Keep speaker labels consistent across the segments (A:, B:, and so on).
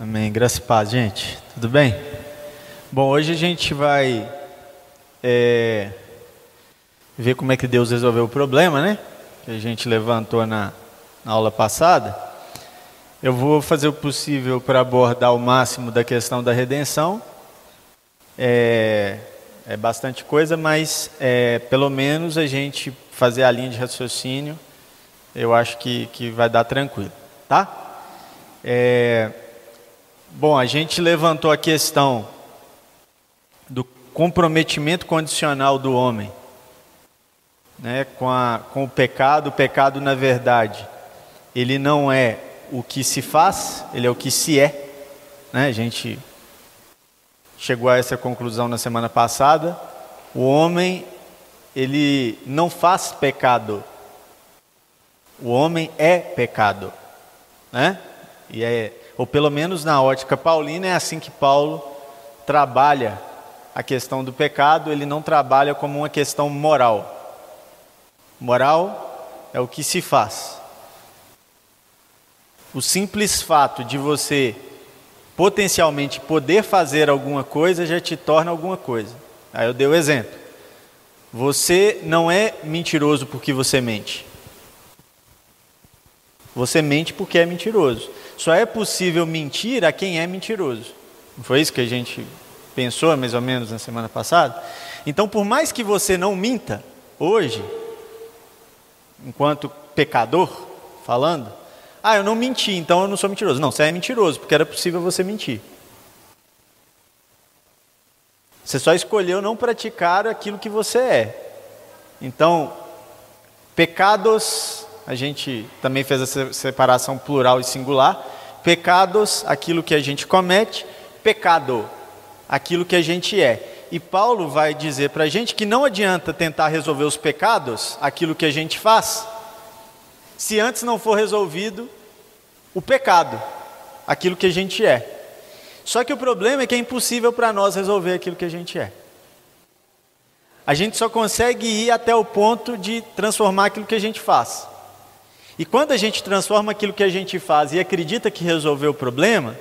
A: Amém. Graça e paz, gente. Tudo bem? Bom, hoje a gente vai é, ver como é que Deus resolveu o problema, né? Que a gente levantou na, na aula passada. Eu vou fazer o possível para abordar o máximo da questão da redenção. É, é bastante coisa, mas é, pelo menos a gente fazer a linha de raciocínio, eu acho que, que vai dar tranquilo, tá? É, Bom, a gente levantou a questão do comprometimento condicional do homem né, com, a, com o pecado. O pecado, na verdade, ele não é o que se faz, ele é o que se é. Né? A gente chegou a essa conclusão na semana passada. O homem, ele não faz pecado. O homem é pecado. Né? E é ou pelo menos na ótica paulina, é assim que Paulo trabalha a questão do pecado, ele não trabalha como uma questão moral. Moral é o que se faz. O simples fato de você potencialmente poder fazer alguma coisa já te torna alguma coisa. Aí eu dei o exemplo. Você não é mentiroso porque você mente. Você mente porque é mentiroso. Só é possível mentir a quem é mentiroso. Não foi isso que a gente pensou mais ou menos na semana passada? Então, por mais que você não minta hoje, enquanto pecador, falando, ah, eu não menti, então eu não sou mentiroso. Não, você é mentiroso, porque era possível você mentir. Você só escolheu não praticar aquilo que você é. Então, pecados a gente também fez essa separação plural e singular. Pecados, aquilo que a gente comete, pecado, aquilo que a gente é. E Paulo vai dizer para a gente que não adianta tentar resolver os pecados, aquilo que a gente faz, se antes não for resolvido o pecado, aquilo que a gente é. Só que o problema é que é impossível para nós resolver aquilo que a gente é. A gente só consegue ir até o ponto de transformar aquilo que a gente faz. E quando a gente transforma aquilo que a gente faz e acredita que resolveu o problema,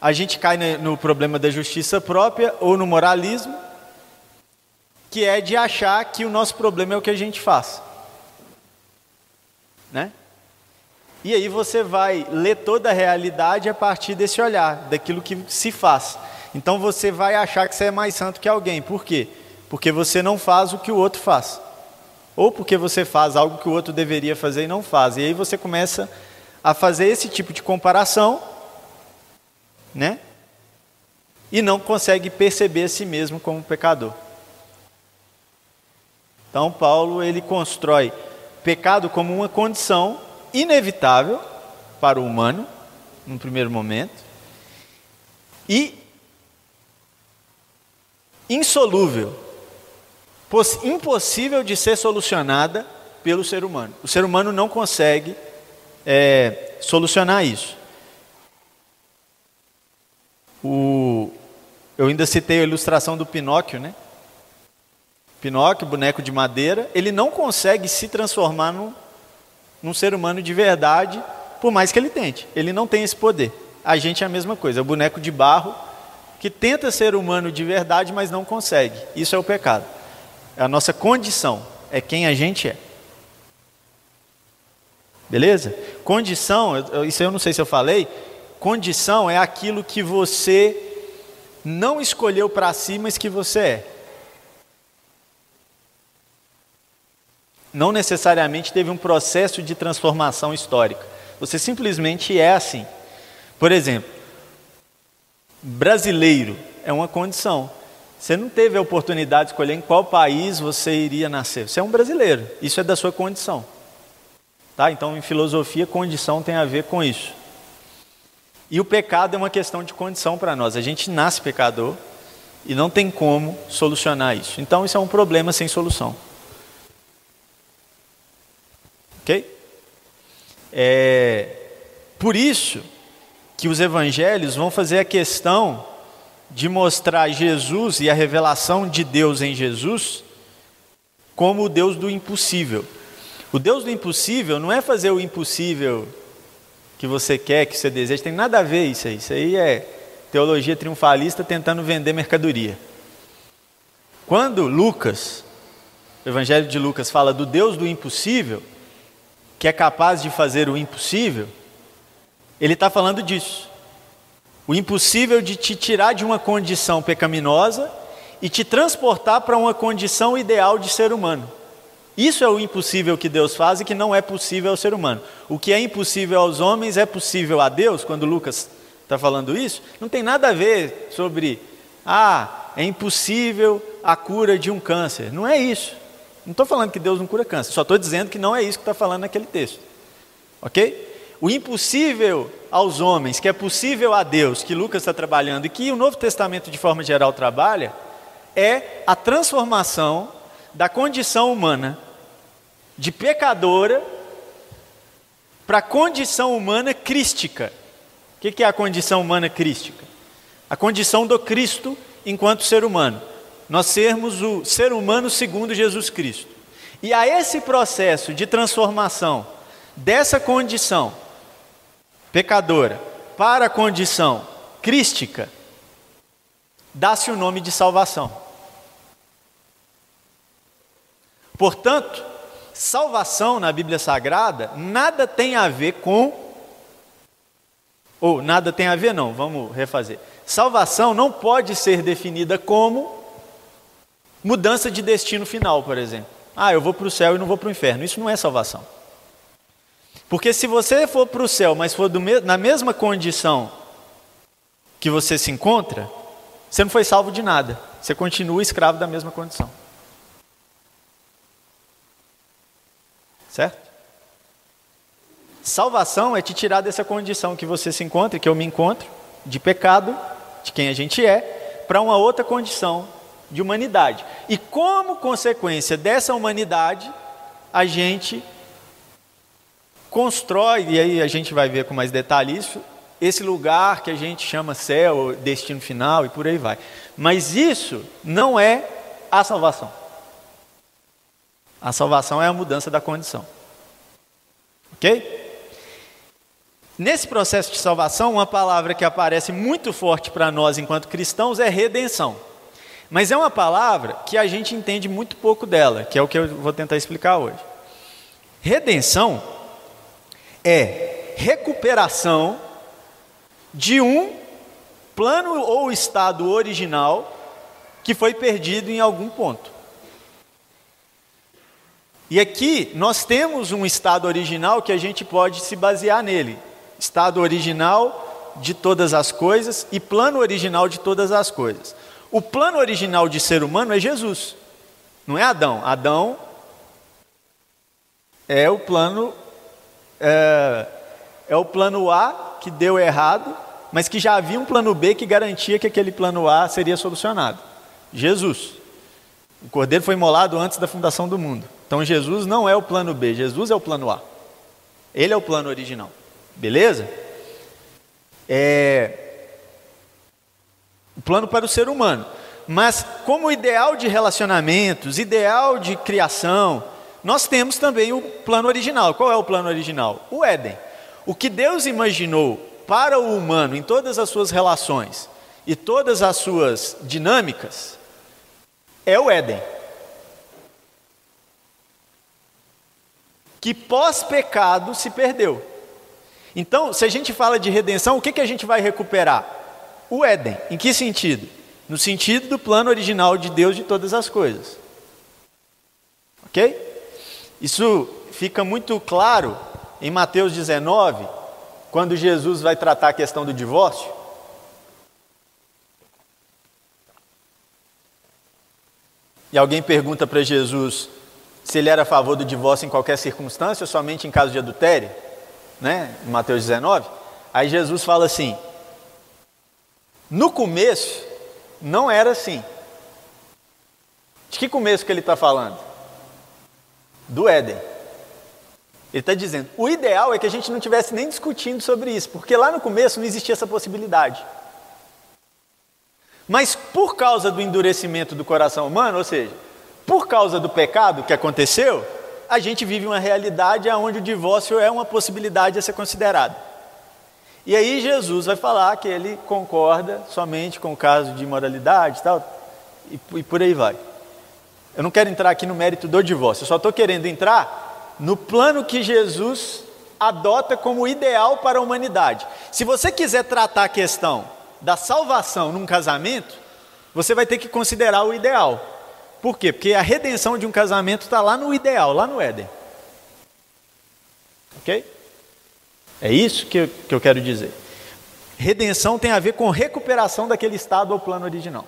A: a gente cai no problema da justiça própria ou no moralismo, que é de achar que o nosso problema é o que a gente faz. Né? E aí você vai ler toda a realidade a partir desse olhar, daquilo que se faz. Então você vai achar que você é mais santo que alguém. Por quê? Porque você não faz o que o outro faz ou porque você faz algo que o outro deveria fazer e não faz. E aí você começa a fazer esse tipo de comparação, né? E não consegue perceber a si mesmo como pecador. Então Paulo ele constrói pecado como uma condição inevitável para o humano, no primeiro momento, e insolúvel impossível de ser solucionada pelo ser humano. O ser humano não consegue é, solucionar isso. O, eu ainda citei a ilustração do Pinóquio, né? Pinóquio, boneco de madeira, ele não consegue se transformar num, num ser humano de verdade, por mais que ele tente. Ele não tem esse poder. A gente é a mesma coisa, é o boneco de barro que tenta ser humano de verdade, mas não consegue. Isso é o pecado. É a nossa condição, é quem a gente é. Beleza? Condição, isso eu não sei se eu falei, condição é aquilo que você não escolheu para si, mas que você é. Não necessariamente teve um processo de transformação histórica. Você simplesmente é assim. Por exemplo, brasileiro é uma condição. Você não teve a oportunidade de escolher em qual país você iria nascer. Você é um brasileiro. Isso é da sua condição. Tá? Então, em filosofia, condição tem a ver com isso. E o pecado é uma questão de condição para nós. A gente nasce pecador e não tem como solucionar isso. Então, isso é um problema sem solução. Ok? É, por isso que os evangelhos vão fazer a questão de mostrar Jesus e a revelação de Deus em Jesus como o Deus do impossível. O Deus do impossível não é fazer o impossível que você quer, que você deseja, tem nada a ver isso aí. Isso aí é teologia triunfalista tentando vender mercadoria. Quando Lucas, o Evangelho de Lucas, fala do Deus do impossível, que é capaz de fazer o impossível, ele está falando disso. O impossível de te tirar de uma condição pecaminosa e te transportar para uma condição ideal de ser humano. Isso é o impossível que Deus faz e que não é possível ao ser humano. O que é impossível aos homens é possível a Deus, quando Lucas está falando isso, não tem nada a ver sobre, ah, é impossível a cura de um câncer. Não é isso. Não estou falando que Deus não cura câncer, só estou dizendo que não é isso que está falando naquele texto. Ok? O impossível aos homens, que é possível a Deus, que Lucas está trabalhando e que o Novo Testamento, de forma geral, trabalha, é a transformação da condição humana de pecadora para a condição humana crística. O que é a condição humana crística? A condição do Cristo enquanto ser humano. Nós sermos o ser humano segundo Jesus Cristo. E a esse processo de transformação dessa condição pecadora para a condição crística, dá-se o nome de salvação. Portanto, salvação na Bíblia Sagrada nada tem a ver com. Ou nada tem a ver, não, vamos refazer. Salvação não pode ser definida como mudança de destino final, por exemplo. Ah, eu vou para o céu e não vou para o inferno. Isso não é salvação. Porque se você for para o céu, mas for me na mesma condição que você se encontra, você não foi salvo de nada. Você continua escravo da mesma condição. Certo? Salvação é te tirar dessa condição que você se encontra, que eu me encontro, de pecado, de quem a gente é, para uma outra condição de humanidade. E como consequência dessa humanidade, a gente constrói, e aí a gente vai ver com mais detalhe isso, esse lugar que a gente chama céu, destino final e por aí vai. Mas isso não é a salvação. A salvação é a mudança da condição. Ok? Nesse processo de salvação, uma palavra que aparece muito forte para nós enquanto cristãos é redenção. Mas é uma palavra que a gente entende muito pouco dela, que é o que eu vou tentar explicar hoje. Redenção é recuperação de um plano ou estado original que foi perdido em algum ponto. E aqui nós temos um estado original que a gente pode se basear nele. Estado original de todas as coisas e plano original de todas as coisas. O plano original de ser humano é Jesus, não é Adão. Adão é o plano é, é o plano A que deu errado, mas que já havia um plano B que garantia que aquele plano A seria solucionado. Jesus. O cordeiro foi imolado antes da fundação do mundo. Então Jesus não é o plano B, Jesus é o plano A. Ele é o plano original. Beleza? É o plano para o ser humano. Mas como ideal de relacionamentos, ideal de criação, nós temos também o plano original. Qual é o plano original? O Éden. O que Deus imaginou para o humano em todas as suas relações e todas as suas dinâmicas é o Éden. Que pós-pecado se perdeu. Então, se a gente fala de redenção, o que, que a gente vai recuperar? O Éden. Em que sentido? No sentido do plano original de Deus de todas as coisas. Ok? Isso fica muito claro em Mateus 19, quando Jesus vai tratar a questão do divórcio. E alguém pergunta para Jesus se ele era a favor do divórcio em qualquer circunstância ou somente em caso de adultério, né? Em Mateus 19. Aí Jesus fala assim: no começo não era assim. De que começo que ele está falando? Do Éden. Ele está dizendo: o ideal é que a gente não tivesse nem discutindo sobre isso, porque lá no começo não existia essa possibilidade. Mas por causa do endurecimento do coração humano, ou seja, por causa do pecado que aconteceu, a gente vive uma realidade onde o divórcio é uma possibilidade a ser considerada. E aí Jesus vai falar que ele concorda somente com o caso de imoralidade e tal, e, e por aí vai. Eu não quero entrar aqui no mérito do divórcio, eu só estou querendo entrar no plano que Jesus adota como ideal para a humanidade. Se você quiser tratar a questão da salvação num casamento, você vai ter que considerar o ideal. Por quê? Porque a redenção de um casamento está lá no ideal, lá no Éden. Ok? É isso que eu, que eu quero dizer. Redenção tem a ver com recuperação daquele estado ou plano original.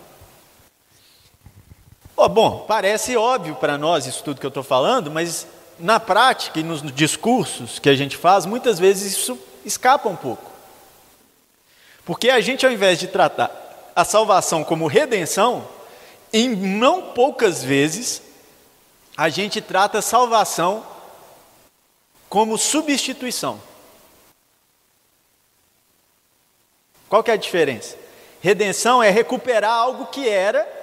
A: Oh, bom, parece óbvio para nós isso tudo que eu estou falando, mas na prática e nos discursos que a gente faz, muitas vezes isso escapa um pouco. Porque a gente, ao invés de tratar a salvação como redenção, em não poucas vezes, a gente trata a salvação como substituição. Qual que é a diferença? Redenção é recuperar algo que era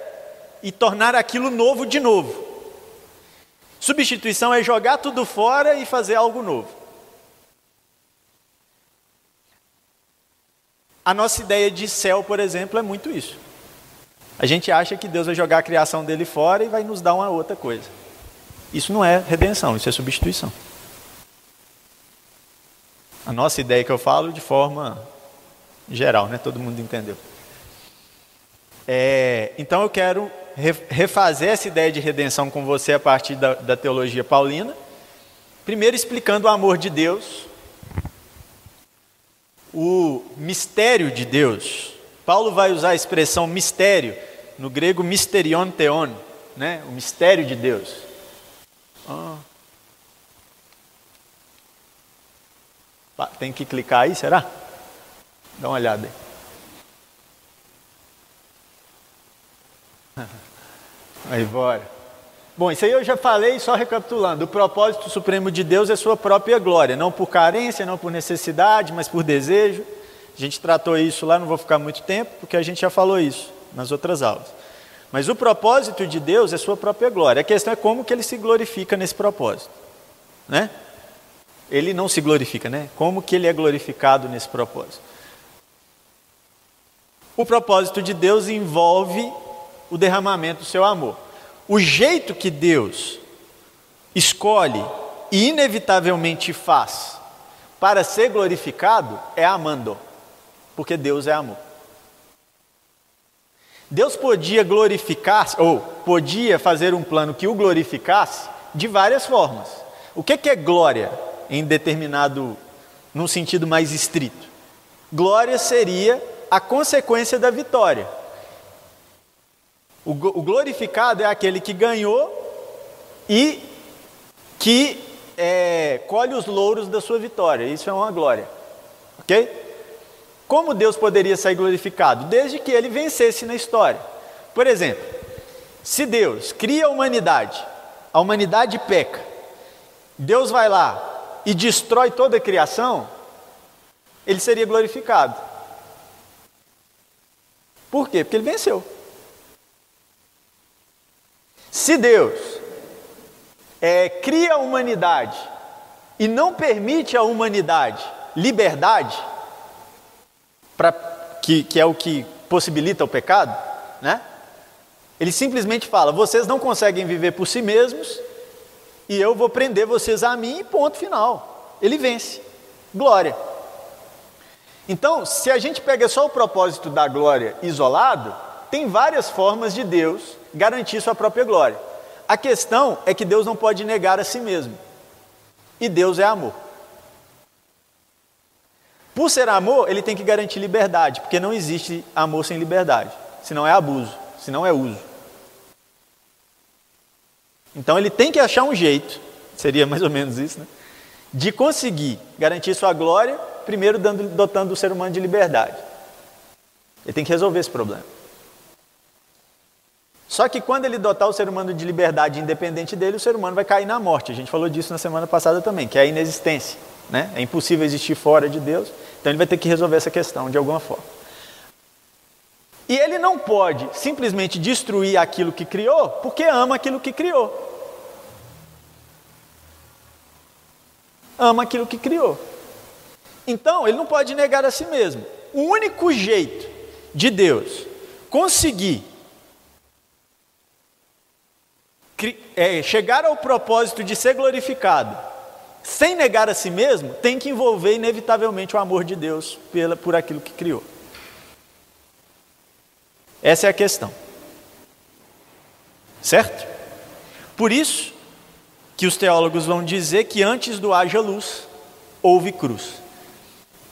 A: e tornar aquilo novo de novo. Substituição é jogar tudo fora e fazer algo novo. A nossa ideia de céu, por exemplo, é muito isso. A gente acha que Deus vai jogar a criação dele fora e vai nos dar uma outra coisa. Isso não é redenção, isso é substituição. A nossa ideia que eu falo de forma geral, né? Todo mundo entendeu. É, então eu quero refazer essa ideia de redenção com você a partir da, da teologia paulina. Primeiro, explicando o amor de Deus, o mistério de Deus. Paulo vai usar a expressão mistério, no grego mysterion theon, né? o mistério de Deus. Ah. Tem que clicar aí, será? Dá uma olhada aí. Aí, bora. Bom, isso aí eu já falei, só recapitulando. O propósito supremo de Deus é sua própria glória, não por carência, não por necessidade, mas por desejo. A gente tratou isso lá, não vou ficar muito tempo, porque a gente já falou isso nas outras aulas. Mas o propósito de Deus é sua própria glória. A questão é como que ele se glorifica nesse propósito, né? Ele não se glorifica, né? Como que ele é glorificado nesse propósito? O propósito de Deus envolve o derramamento do seu amor. O jeito que Deus escolhe e inevitavelmente faz para ser glorificado é amando, porque Deus é amor. Deus podia glorificar, ou podia fazer um plano que o glorificasse de várias formas. O que é glória em determinado, num sentido mais estrito? Glória seria a consequência da vitória. O, glorificado é aquele que ganhou e que é, colhe os louros da sua vitória. Isso é uma glória. Ok? Como Deus poderia ser glorificado? Desde que ele vencesse na história. Por exemplo, se Deus cria a humanidade, a humanidade peca, Deus vai lá e destrói toda a criação, ele seria glorificado. Por quê? Porque ele venceu. Se Deus é, cria a humanidade e não permite à humanidade liberdade, pra, que, que é o que possibilita o pecado, né? Ele simplesmente fala: vocês não conseguem viver por si mesmos e eu vou prender vocês a mim, ponto final. Ele vence. Glória. Então, se a gente pega só o propósito da glória isolado, tem várias formas de Deus garantir sua própria glória. A questão é que Deus não pode negar a si mesmo. E Deus é amor. Por ser amor, ele tem que garantir liberdade, porque não existe amor sem liberdade. Senão é abuso, senão é uso. Então ele tem que achar um jeito, seria mais ou menos isso, né? De conseguir garantir sua glória, primeiro dando, dotando o ser humano de liberdade. Ele tem que resolver esse problema. Só que quando ele dotar o ser humano de liberdade independente dele, o ser humano vai cair na morte. A gente falou disso na semana passada também, que é a inexistência. Né? É impossível existir fora de Deus, então ele vai ter que resolver essa questão de alguma forma. E ele não pode simplesmente destruir aquilo que criou, porque ama aquilo que criou. Ama aquilo que criou. Então, ele não pode negar a si mesmo. O único jeito de Deus conseguir é, chegar ao propósito de ser glorificado sem negar a si mesmo, tem que envolver inevitavelmente o amor de Deus pela, por aquilo que criou. Essa é a questão. Certo? Por isso que os teólogos vão dizer que antes do haja luz, houve cruz.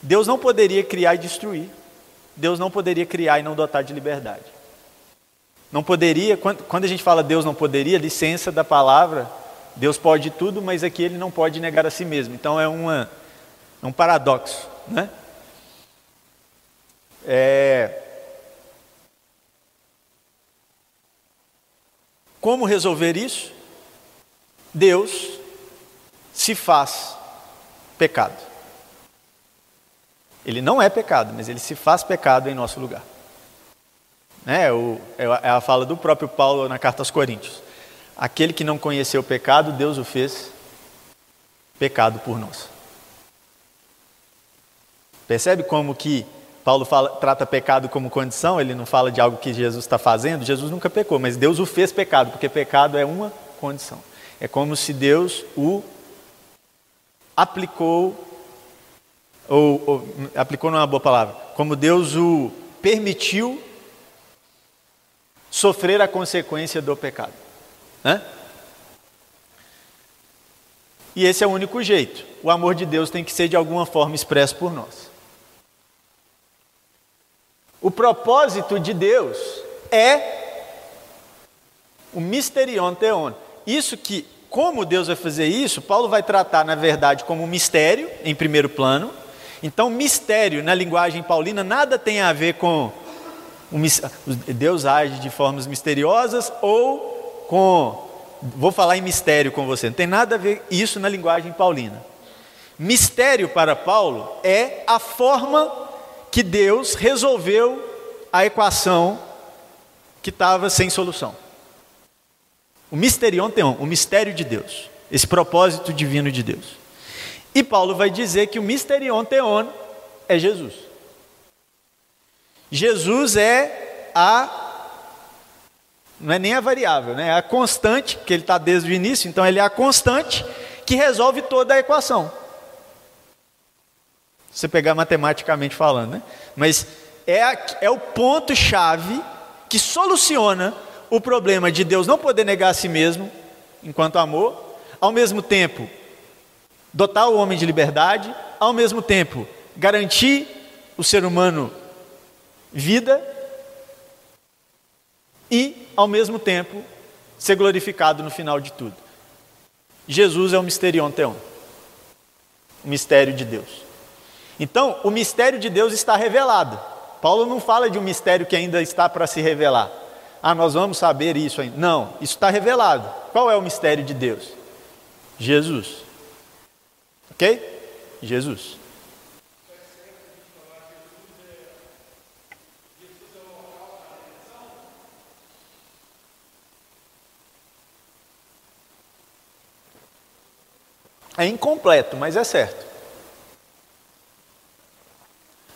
A: Deus não poderia criar e destruir. Deus não poderia criar e não dotar de liberdade. Não poderia, quando a gente fala Deus não poderia, licença da palavra, Deus pode tudo, mas aqui ele não pode negar a si mesmo. Então é, uma, é um paradoxo, né? É... Como resolver isso? Deus se faz pecado. Ele não é pecado, mas ele se faz pecado em nosso lugar. É, o, é a fala do próprio Paulo na carta aos Coríntios. Aquele que não conheceu o pecado, Deus o fez pecado por nós. Percebe como que Paulo fala, trata pecado como condição, ele não fala de algo que Jesus está fazendo, Jesus nunca pecou, mas Deus o fez pecado, porque pecado é uma condição. É como se Deus o aplicou, ou, ou aplicou não é uma boa palavra, como Deus o permitiu sofrer a consequência do pecado. Né? E esse é o único jeito. O amor de Deus tem que ser de alguma forma expresso por nós. O propósito de Deus é o misterion theon. Isso que, como Deus vai fazer isso, Paulo vai tratar, na verdade, como um mistério, em primeiro plano. Então, mistério, na linguagem paulina, nada tem a ver com Deus age de formas misteriosas ou com. Vou falar em mistério com você, não tem nada a ver isso na linguagem paulina. Mistério para Paulo é a forma que Deus resolveu a equação que estava sem solução. O misterion teon, o mistério de Deus, esse propósito divino de Deus. E Paulo vai dizer que o misterion teon é Jesus. Jesus é a. Não é nem a variável, né? é a constante, que ele está desde o início, então ele é a constante que resolve toda a equação. Se você pegar matematicamente falando, né? Mas é, a, é o ponto-chave que soluciona o problema de Deus não poder negar a si mesmo enquanto amor, ao mesmo tempo dotar o homem de liberdade, ao mesmo tempo garantir o ser humano vida e, ao mesmo tempo, ser glorificado no final de tudo. Jesus é o misterion teon, o mistério de Deus. Então, o mistério de Deus está revelado. Paulo não fala de um mistério que ainda está para se revelar. Ah, nós vamos saber isso ainda. Não, isso está revelado. Qual é o mistério de Deus? Jesus. Ok? Jesus. É incompleto, mas é certo.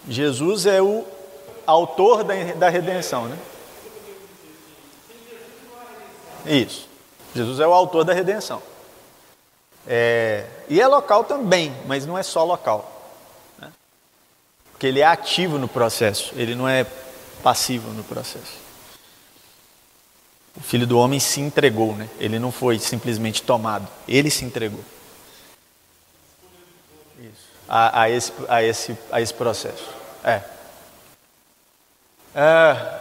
A: Jesus é o autor da, da redenção, né? Isso. Jesus é o autor da redenção. É, e é local também, mas não é só local. Né? Porque ele é ativo no processo, ele não é passivo no processo. O filho do homem se entregou, né? ele não foi simplesmente tomado, ele se entregou a, a, esse, a, esse, a esse processo. É. é.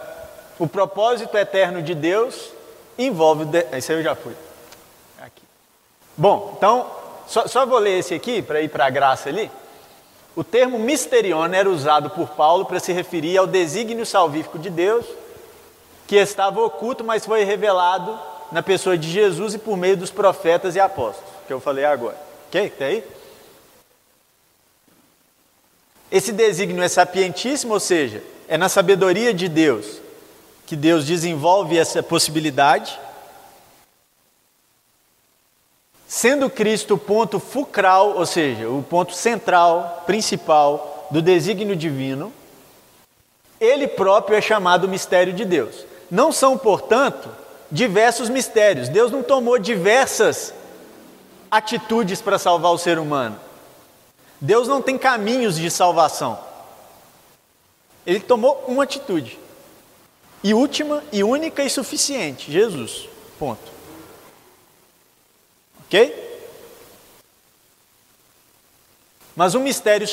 A: O propósito eterno de Deus envolve. Esse aí eu já fui. Aqui. Bom, então, só, só vou ler esse aqui para ir para a graça ali. O termo misterion era usado por Paulo para se referir ao desígnio salvífico de Deus, que estava oculto, mas foi revelado na pessoa de Jesus e por meio dos profetas e apóstolos, que eu falei agora. Ok? Está aí? Esse desígnio é sapientíssimo, ou seja, é na sabedoria de Deus que Deus desenvolve essa possibilidade. sendo Cristo o ponto fulcral, ou seja, o ponto central, principal do desígnio divino, ele próprio é chamado mistério de Deus. Não são, portanto, diversos mistérios. Deus não tomou diversas atitudes para salvar o ser humano. Deus não tem caminhos de salvação. Ele tomou uma atitude. E última, e única e suficiente: Jesus. Ponto. Ok? Mas um mistério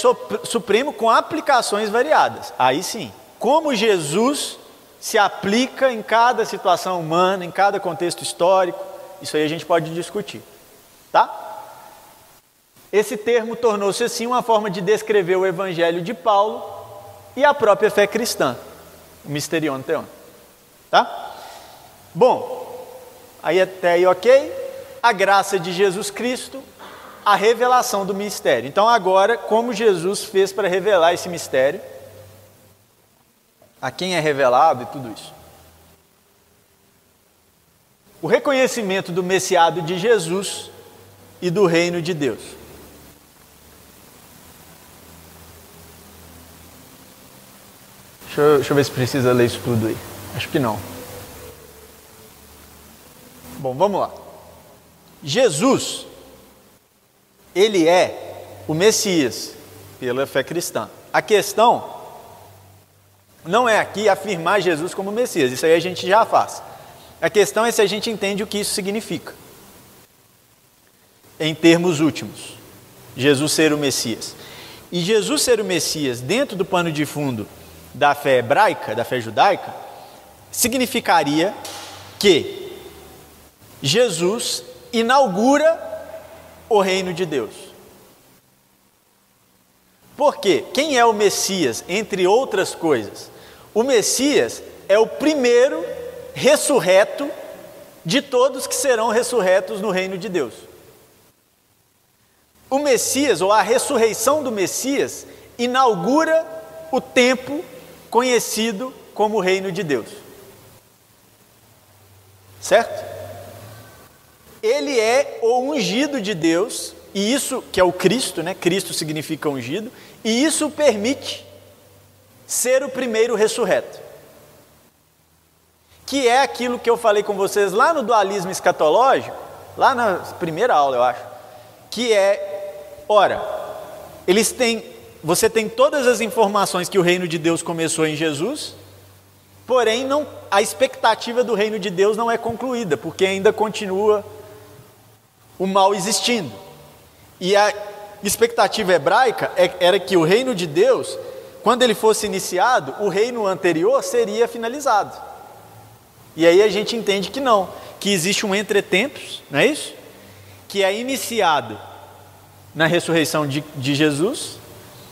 A: supremo com aplicações variadas. Aí sim. Como Jesus se aplica em cada situação humana, em cada contexto histórico, isso aí a gente pode discutir. Tá? Esse termo tornou-se assim uma forma de descrever o evangelho de Paulo e a própria fé cristã, o misterion teon. Tá? Bom, aí até aí ok. A graça de Jesus Cristo, a revelação do mistério. Então agora, como Jesus fez para revelar esse mistério? A quem é revelado e tudo isso. O reconhecimento do messiado de Jesus e do reino de Deus. Deixa eu, deixa eu ver se precisa ler isso tudo aí. Acho que não. Bom, vamos lá. Jesus, ele é o Messias pela fé cristã. A questão não é aqui afirmar Jesus como Messias, isso aí a gente já faz. A questão é se a gente entende o que isso significa. Em termos últimos, Jesus ser o Messias. E Jesus ser o Messias dentro do pano de fundo da fé hebraica, da fé judaica, significaria que Jesus inaugura o reino de Deus. Por quê? Quem é o Messias, entre outras coisas? O Messias é o primeiro ressurreto de todos que serão ressurretos no reino de Deus. O Messias, ou a ressurreição do Messias, inaugura o tempo conhecido como o reino de Deus. Certo? Ele é o ungido de Deus, e isso que é o Cristo, né? Cristo significa ungido, e isso permite ser o primeiro ressurreto. Que é aquilo que eu falei com vocês lá no dualismo escatológico, lá na primeira aula, eu acho, que é, ora, eles têm você tem todas as informações que o reino de Deus começou em Jesus, porém não, a expectativa do reino de Deus não é concluída, porque ainda continua o mal existindo. E a expectativa hebraica é, era que o reino de Deus, quando ele fosse iniciado, o reino anterior seria finalizado. E aí a gente entende que não, que existe um entretempos, não é isso? Que é iniciado na ressurreição de, de Jesus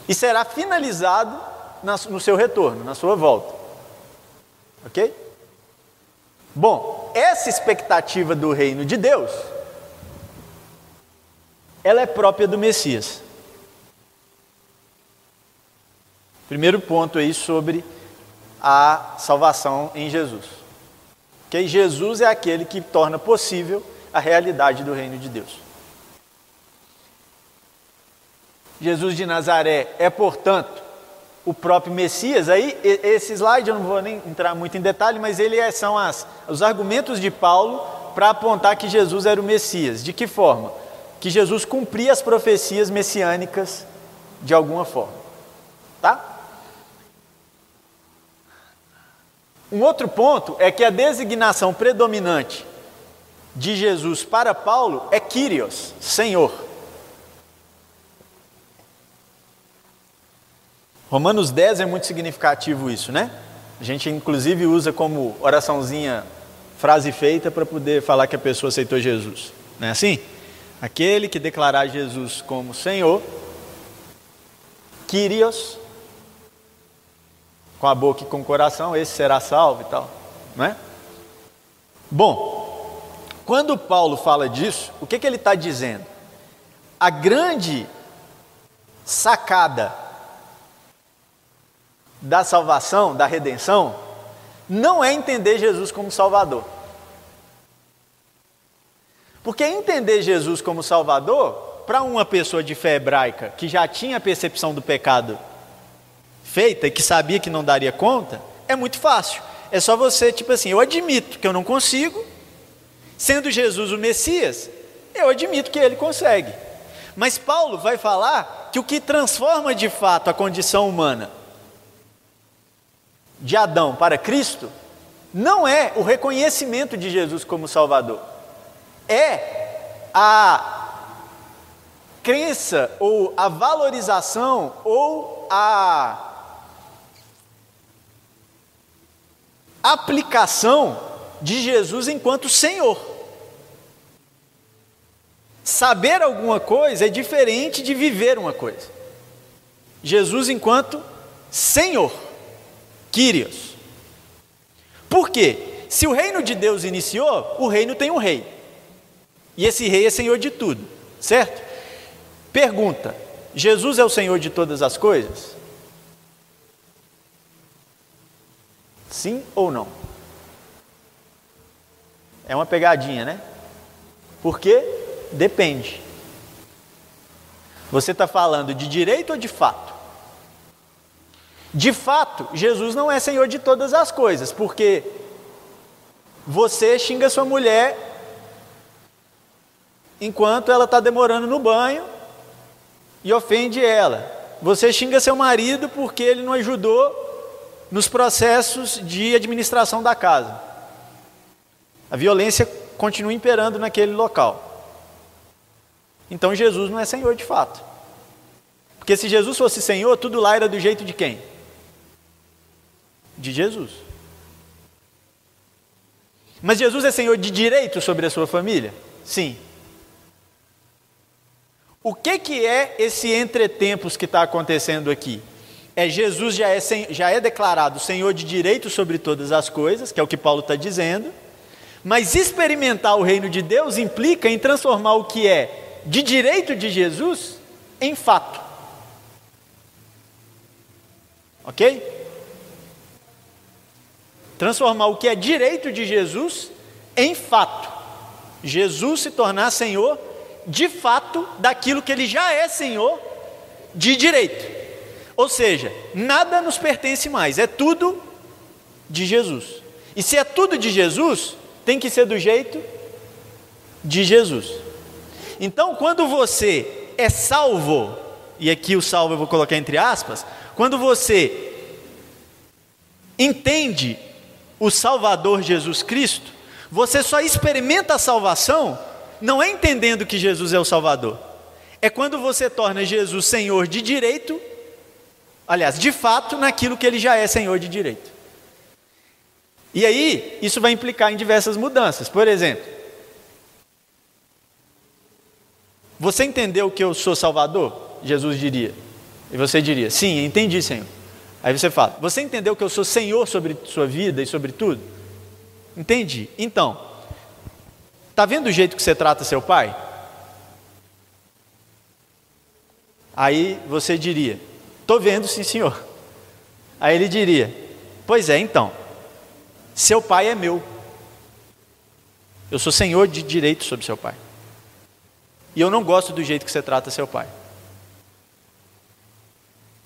A: e será finalizado no seu retorno, na sua volta. Ok? Bom, essa expectativa do reino de Deus, ela é própria do Messias. Primeiro ponto aí sobre a salvação em Jesus. Que Jesus é aquele que torna possível a realidade do reino de Deus. Jesus de Nazaré é, portanto, o próprio Messias. Aí, esse slide eu não vou nem entrar muito em detalhe, mas ele é, são as, os argumentos de Paulo para apontar que Jesus era o Messias. De que forma? Que Jesus cumpria as profecias messiânicas de alguma forma. Tá? Um outro ponto é que a designação predominante de Jesus para Paulo é Kyrios, Senhor. Romanos 10 é muito significativo isso, né? A gente inclusive usa como oraçãozinha frase feita para poder falar que a pessoa aceitou Jesus. Não é assim? Aquele que declarar Jesus como Senhor, Kyrios, com a boca e com o coração, esse será salvo e tal, não é? Bom, quando Paulo fala disso, o que, que ele está dizendo? A grande sacada da salvação, da redenção, não é entender Jesus como Salvador. Porque entender Jesus como Salvador, para uma pessoa de fé hebraica que já tinha a percepção do pecado feita e que sabia que não daria conta, é muito fácil. É só você, tipo assim, eu admito que eu não consigo, sendo Jesus o Messias, eu admito que ele consegue. Mas Paulo vai falar que o que transforma de fato a condição humana de Adão para Cristo não é o reconhecimento de Jesus como Salvador, é a crença ou a valorização ou a aplicação de Jesus enquanto Senhor. Saber alguma coisa é diferente de viver uma coisa. Jesus enquanto Senhor, Kyrios. Por quê? Se o reino de Deus iniciou, o reino tem um rei. E esse rei é senhor de tudo, certo? Pergunta: Jesus é o senhor de todas as coisas? Sim ou não? É uma pegadinha, né? Porque depende. Você está falando de direito ou de fato? De fato, Jesus não é senhor de todas as coisas, porque você xinga sua mulher enquanto ela está demorando no banho e ofende ela. Você xinga seu marido porque ele não ajudou nos processos de administração da casa. A violência continua imperando naquele local. Então Jesus não é Senhor de fato. Porque se Jesus fosse Senhor, tudo lá era do jeito de quem? De Jesus. Mas Jesus é Senhor de direito sobre a sua família? Sim. O que, que é esse entretempos que está acontecendo aqui? é Jesus já é, já é declarado Senhor de direito sobre todas as coisas, que é o que Paulo está dizendo, mas experimentar o reino de Deus implica em transformar o que é de direito de Jesus em fato. Ok? Transformar o que é direito de Jesus em fato. Jesus se tornar Senhor de fato daquilo que ele já é Senhor de direito. Ou seja, nada nos pertence mais, é tudo de Jesus. E se é tudo de Jesus, tem que ser do jeito de Jesus. Então, quando você é salvo, e aqui o salvo eu vou colocar entre aspas, quando você entende o Salvador Jesus Cristo, você só experimenta a salvação não é entendendo que Jesus é o Salvador, é quando você torna Jesus Senhor de direito aliás, de fato, naquilo que ele já é senhor de direito. E aí, isso vai implicar em diversas mudanças. Por exemplo, você entendeu que eu sou Salvador? Jesus diria. E você diria: Sim, entendi, Senhor. Aí você fala: Você entendeu que eu sou Senhor sobre sua vida e sobre tudo? Entendi. Então, está vendo o jeito que você trata seu pai? Aí você diria: Estou vendo, sim, senhor. Aí ele diria: Pois é, então, seu pai é meu. Eu sou senhor de direito sobre seu pai. E eu não gosto do jeito que você trata seu pai.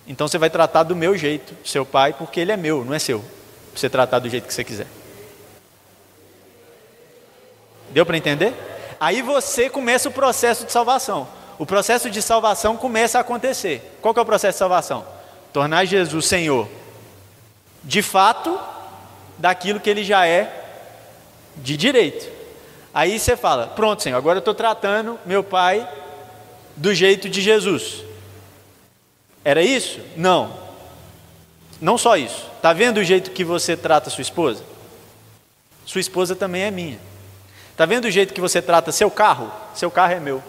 A: Então você vai tratar do meu jeito, seu pai, porque ele é meu, não é seu. Você tratar do jeito que você quiser. Deu para entender? Aí você começa o processo de salvação o processo de salvação começa a acontecer. Qual que é o processo de salvação? Tornar Jesus Senhor, de fato, daquilo que ele já é de direito. Aí você fala: pronto, Senhor, agora eu estou tratando meu pai do jeito de Jesus. Era isso? Não. Não só isso. Está vendo o jeito que você trata sua esposa? Sua esposa também é minha. Está vendo o jeito que você trata seu carro? Seu carro é meu.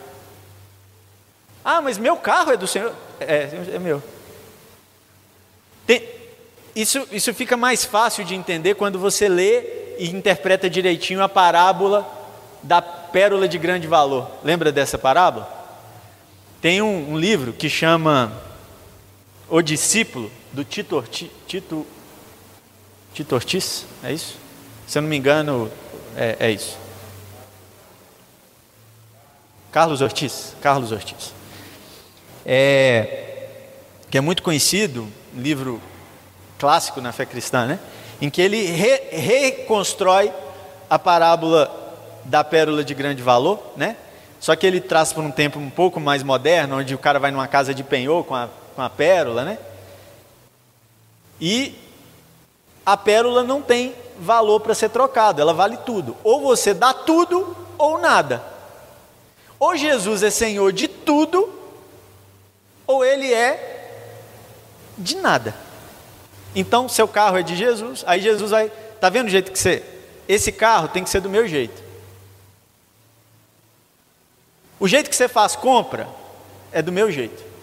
A: Ah, mas meu carro é do Senhor. É, é meu. Tem, isso, isso fica mais fácil de entender quando você lê e interpreta direitinho a parábola da pérola de grande valor. Lembra dessa parábola? Tem um, um livro que chama O Discípulo, do Tito, Tito, Tito Ortiz, é isso? Se eu não me engano, é, é isso. Carlos Ortiz. Carlos Ortiz. É, que é muito conhecido, livro clássico na fé cristã, né? Em que ele re, reconstrói a parábola da pérola de grande valor, né? Só que ele traz para um tempo um pouco mais moderno, onde o cara vai numa casa de penhor com a, com a pérola, né? E a pérola não tem valor para ser trocado, ela vale tudo. Ou você dá tudo ou nada. Ou Jesus é Senhor de tudo, ou ele é de nada. Então, seu carro é de Jesus, aí Jesus vai, tá vendo o jeito que você, esse carro tem que ser do meu jeito. O jeito que você faz compra é do meu jeito.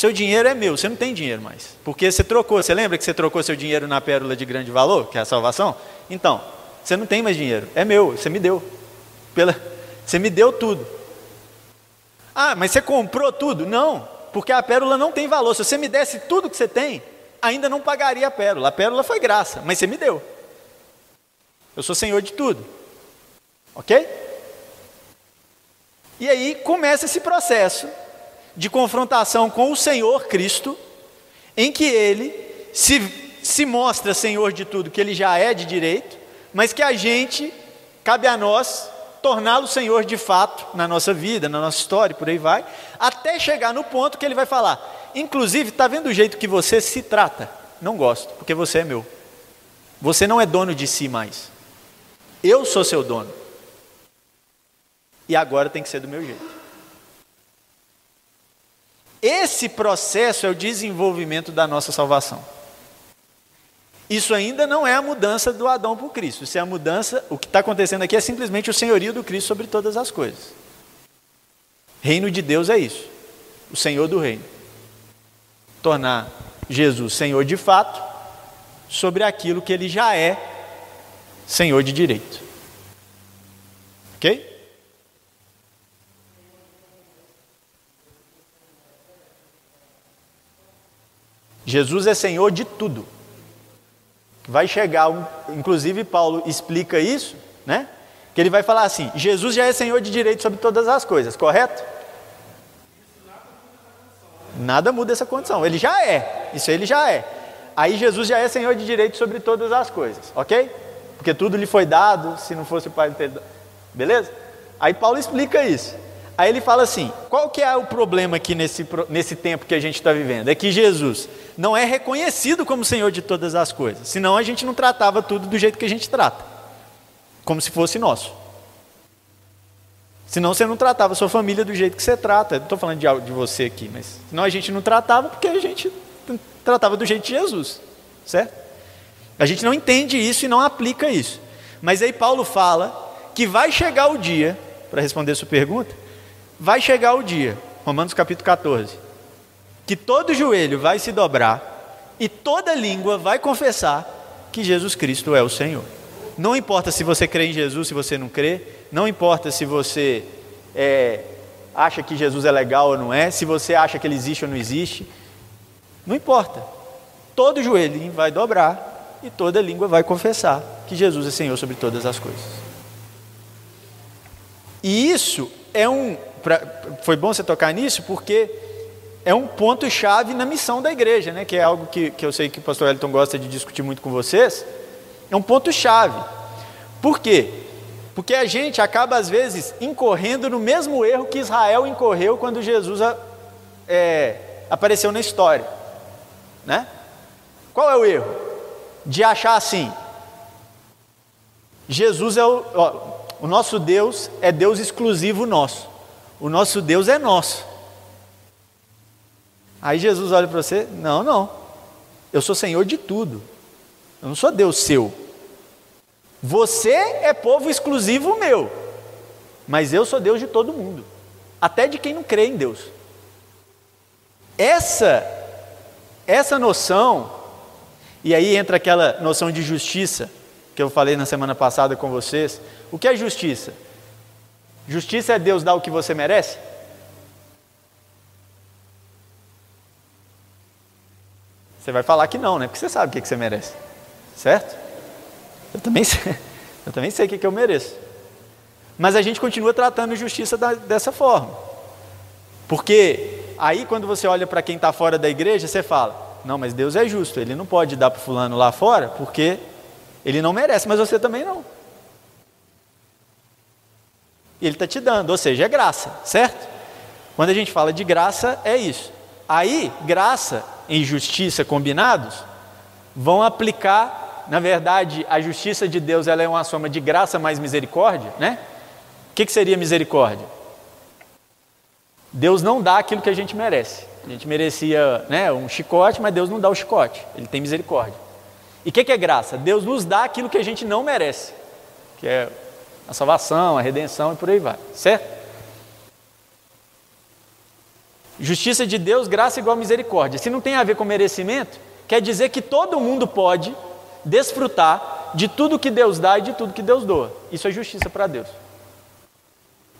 A: Seu dinheiro é meu, você não tem dinheiro mais. Porque você trocou, você lembra que você trocou seu dinheiro na pérola de grande valor, que é a salvação? Então, você não tem mais dinheiro, é meu, você me deu. Pela, você me deu tudo. Ah, mas você comprou tudo? Não, porque a pérola não tem valor. Se você me desse tudo que você tem, ainda não pagaria a pérola. A pérola foi graça, mas você me deu. Eu sou senhor de tudo. Ok? E aí começa esse processo de confrontação com o Senhor Cristo, em que ele se, se mostra Senhor de tudo, que ele já é de direito, mas que a gente, cabe a nós, torná-lo Senhor de fato na nossa vida, na nossa história, por aí vai, até chegar no ponto que ele vai falar: inclusive, está vendo o jeito que você se trata? Não gosto, porque você é meu. Você não é dono de si mais. Eu sou seu dono. E agora tem que ser do meu jeito. Esse processo é o desenvolvimento da nossa salvação. Isso ainda não é a mudança do Adão para o Cristo. Isso é a mudança, o que está acontecendo aqui é simplesmente o senhorio do Cristo sobre todas as coisas. Reino de Deus é isso. O Senhor do reino. Tornar Jesus Senhor de fato sobre aquilo que ele já é Senhor de direito. Ok? Jesus é Senhor de tudo. Vai chegar, um, inclusive Paulo explica isso, né? Que ele vai falar assim: Jesus já é Senhor de direito sobre todas as coisas, correto? Nada muda essa condição. Ele já é. Isso ele já é. Aí Jesus já é Senhor de direito sobre todas as coisas, ok? Porque tudo lhe foi dado, se não fosse o Pai ter Beleza? Aí Paulo explica isso. Aí ele fala assim: qual que é o problema aqui nesse, nesse tempo que a gente está vivendo? É que Jesus não é reconhecido como Senhor de todas as coisas, senão a gente não tratava tudo do jeito que a gente trata, como se fosse nosso. Senão você não tratava a sua família do jeito que você trata. Não estou falando de, de você aqui, mas senão a gente não tratava porque a gente tratava do jeito de Jesus, certo? A gente não entende isso e não aplica isso. Mas aí Paulo fala que vai chegar o dia, para responder a sua pergunta, vai chegar o dia, Romanos capítulo 14, que todo joelho vai se dobrar e toda língua vai confessar que Jesus Cristo é o Senhor. Não importa se você crê em Jesus, se você não crê, não importa se você é, acha que Jesus é legal ou não é, se você acha que ele existe ou não existe, não importa. Todo joelho vai dobrar e toda língua vai confessar que Jesus é Senhor sobre todas as coisas. E isso é um pra, foi bom você tocar nisso, porque é um ponto-chave na missão da igreja, né? que é algo que, que eu sei que o pastor Elton gosta de discutir muito com vocês. É um ponto-chave. Por quê? Porque a gente acaba, às vezes, incorrendo no mesmo erro que Israel incorreu quando Jesus é, apareceu na história. Né? Qual é o erro? De achar assim: Jesus é o, ó, o nosso Deus é Deus exclusivo nosso. O nosso Deus é nosso. Aí Jesus olha para você: Não, não. Eu sou Senhor de tudo. Eu não sou Deus seu. Você é povo exclusivo meu. Mas eu sou Deus de todo mundo. Até de quem não crê em Deus. Essa, essa noção, e aí entra aquela noção de justiça que eu falei na semana passada com vocês. O que é justiça? Justiça é Deus dar o que você merece? Você vai falar que não, né? Porque você sabe o que você merece. Certo? Eu também sei, eu também sei o que eu mereço. Mas a gente continua tratando justiça da, dessa forma. Porque aí quando você olha para quem está fora da igreja, você fala: não, mas Deus é justo, ele não pode dar para fulano lá fora porque ele não merece, mas você também não. E ele está te dando, ou seja, é graça, certo? Quando a gente fala de graça, é isso. Aí, graça e justiça combinados vão aplicar, na verdade, a justiça de Deus ela é uma soma de graça mais misericórdia, né? O que, que seria misericórdia? Deus não dá aquilo que a gente merece. A gente merecia né, um chicote, mas Deus não dá o chicote, Ele tem misericórdia. E o que, que é graça? Deus nos dá aquilo que a gente não merece, que é a salvação, a redenção e por aí vai, certo? Justiça de Deus, graça igual misericórdia. Se não tem a ver com merecimento, quer dizer que todo mundo pode desfrutar de tudo que Deus dá e de tudo que Deus doa. Isso é justiça para Deus.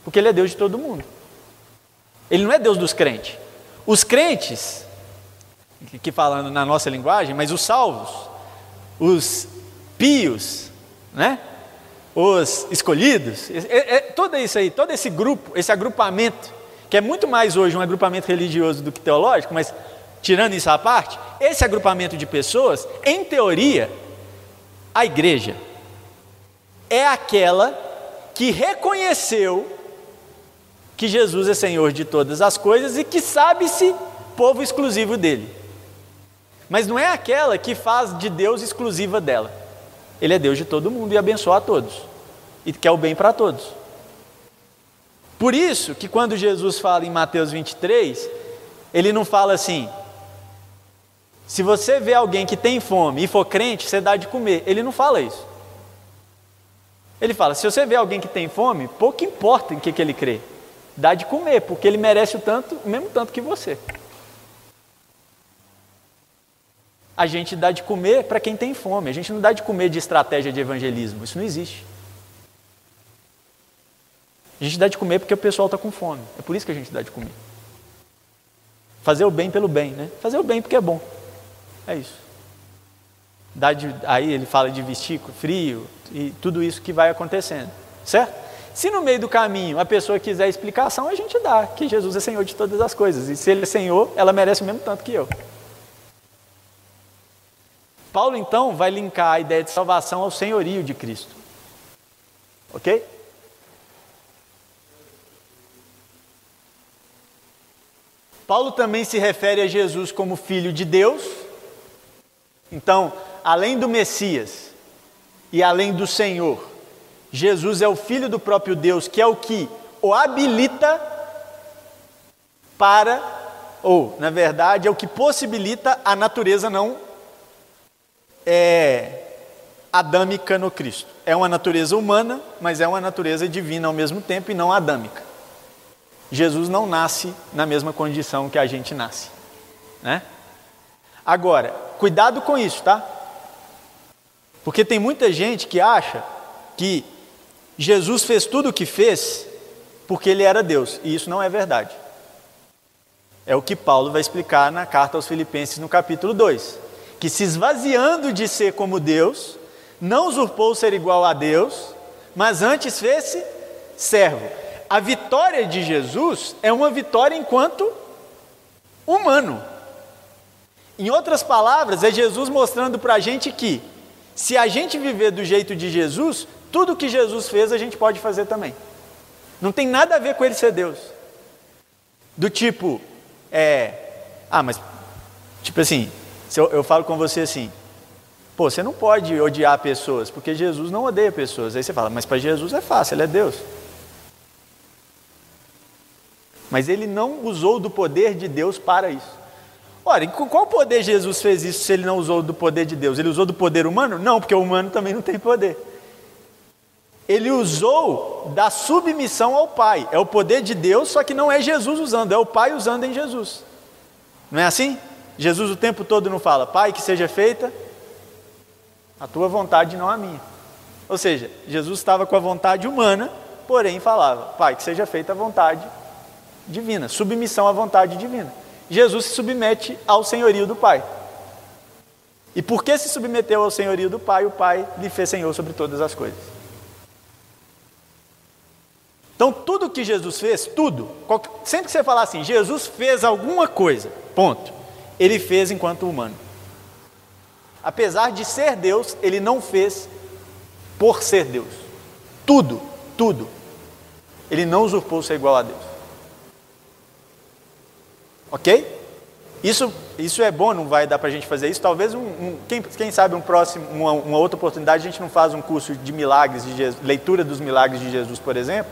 A: Porque Ele é Deus de todo mundo. Ele não é Deus dos crentes. Os crentes, que falando na nossa linguagem, mas os salvos, os pios, né? Os escolhidos, é, é, todo isso aí, todo esse grupo, esse agrupamento, que é muito mais hoje um agrupamento religioso do que teológico, mas tirando isso à parte, esse agrupamento de pessoas, em teoria, a igreja é aquela que reconheceu que Jesus é Senhor de todas as coisas e que sabe-se povo exclusivo dele. Mas não é aquela que faz de Deus exclusiva dela. Ele é Deus de todo mundo e abençoa a todos. E quer o bem para todos. Por isso que quando Jesus fala em Mateus 23, ele não fala assim: se você vê alguém que tem fome e for crente, você dá de comer. Ele não fala isso. Ele fala: se você vê alguém que tem fome, pouco importa em que, que ele crê dá de comer, porque ele merece o tanto, o mesmo tanto que você. A gente dá de comer para quem tem fome, a gente não dá de comer de estratégia de evangelismo, isso não existe. A gente dá de comer porque o pessoal está com fome, é por isso que a gente dá de comer. Fazer o bem pelo bem, né? Fazer o bem porque é bom, é isso. Dá de, aí ele fala de vestir frio e tudo isso que vai acontecendo, certo? Se no meio do caminho a pessoa quiser explicação, a gente dá, que Jesus é Senhor de todas as coisas. E se Ele é Senhor, ela merece o mesmo tanto que eu. Paulo então vai linkar a ideia de salvação ao senhorio de Cristo. Ok? Paulo também se refere a Jesus como filho de Deus. Então, além do Messias e além do Senhor, Jesus é o Filho do próprio Deus, que é o que o habilita para, ou, na verdade, é o que possibilita a natureza não é, adâmica no Cristo. É uma natureza humana, mas é uma natureza divina ao mesmo tempo e não adâmica. Jesus não nasce na mesma condição que a gente nasce. Né? Agora, cuidado com isso, tá? Porque tem muita gente que acha que Jesus fez tudo o que fez porque ele era Deus, e isso não é verdade. É o que Paulo vai explicar na carta aos Filipenses no capítulo 2, que se esvaziando de ser como Deus, não usurpou ser igual a Deus, mas antes fez-se servo. A vitória de Jesus é uma vitória enquanto humano. Em outras palavras, é Jesus mostrando para a gente que, se a gente viver do jeito de Jesus, tudo que Jesus fez a gente pode fazer também. Não tem nada a ver com ele ser Deus. Do tipo, é, ah, mas, tipo assim, eu, eu falo com você assim, pô, você não pode odiar pessoas, porque Jesus não odeia pessoas. Aí você fala, mas para Jesus é fácil, ele é Deus. Mas ele não usou do poder de Deus para isso. Ora, com qual poder Jesus fez isso se ele não usou do poder de Deus? Ele usou do poder humano? Não, porque o humano também não tem poder ele usou da submissão ao Pai. É o poder de Deus, só que não é Jesus usando, é o Pai usando em Jesus. Não é assim? Jesus o tempo todo não fala, Pai, que seja feita a tua vontade, não a minha. Ou seja, Jesus estava com a vontade humana, porém falava, Pai, que seja feita a vontade divina, submissão à vontade divina. Jesus se submete ao senhorio do Pai. E porque se submeteu ao senhorio do Pai, o Pai lhe fez senhor sobre todas as coisas. Então, tudo que Jesus fez, tudo, sempre que você falar assim, Jesus fez alguma coisa, ponto, ele fez enquanto humano. Apesar de ser Deus, ele não fez por ser Deus. Tudo, tudo. Ele não usurpou ser igual a Deus. Ok? Isso, isso é bom, não vai dar para a gente fazer isso. Talvez, um, um, quem, quem, sabe, um próximo, uma, uma, outra oportunidade, a gente não faz um curso de milagres, de Jesus, leitura dos milagres de Jesus, por exemplo.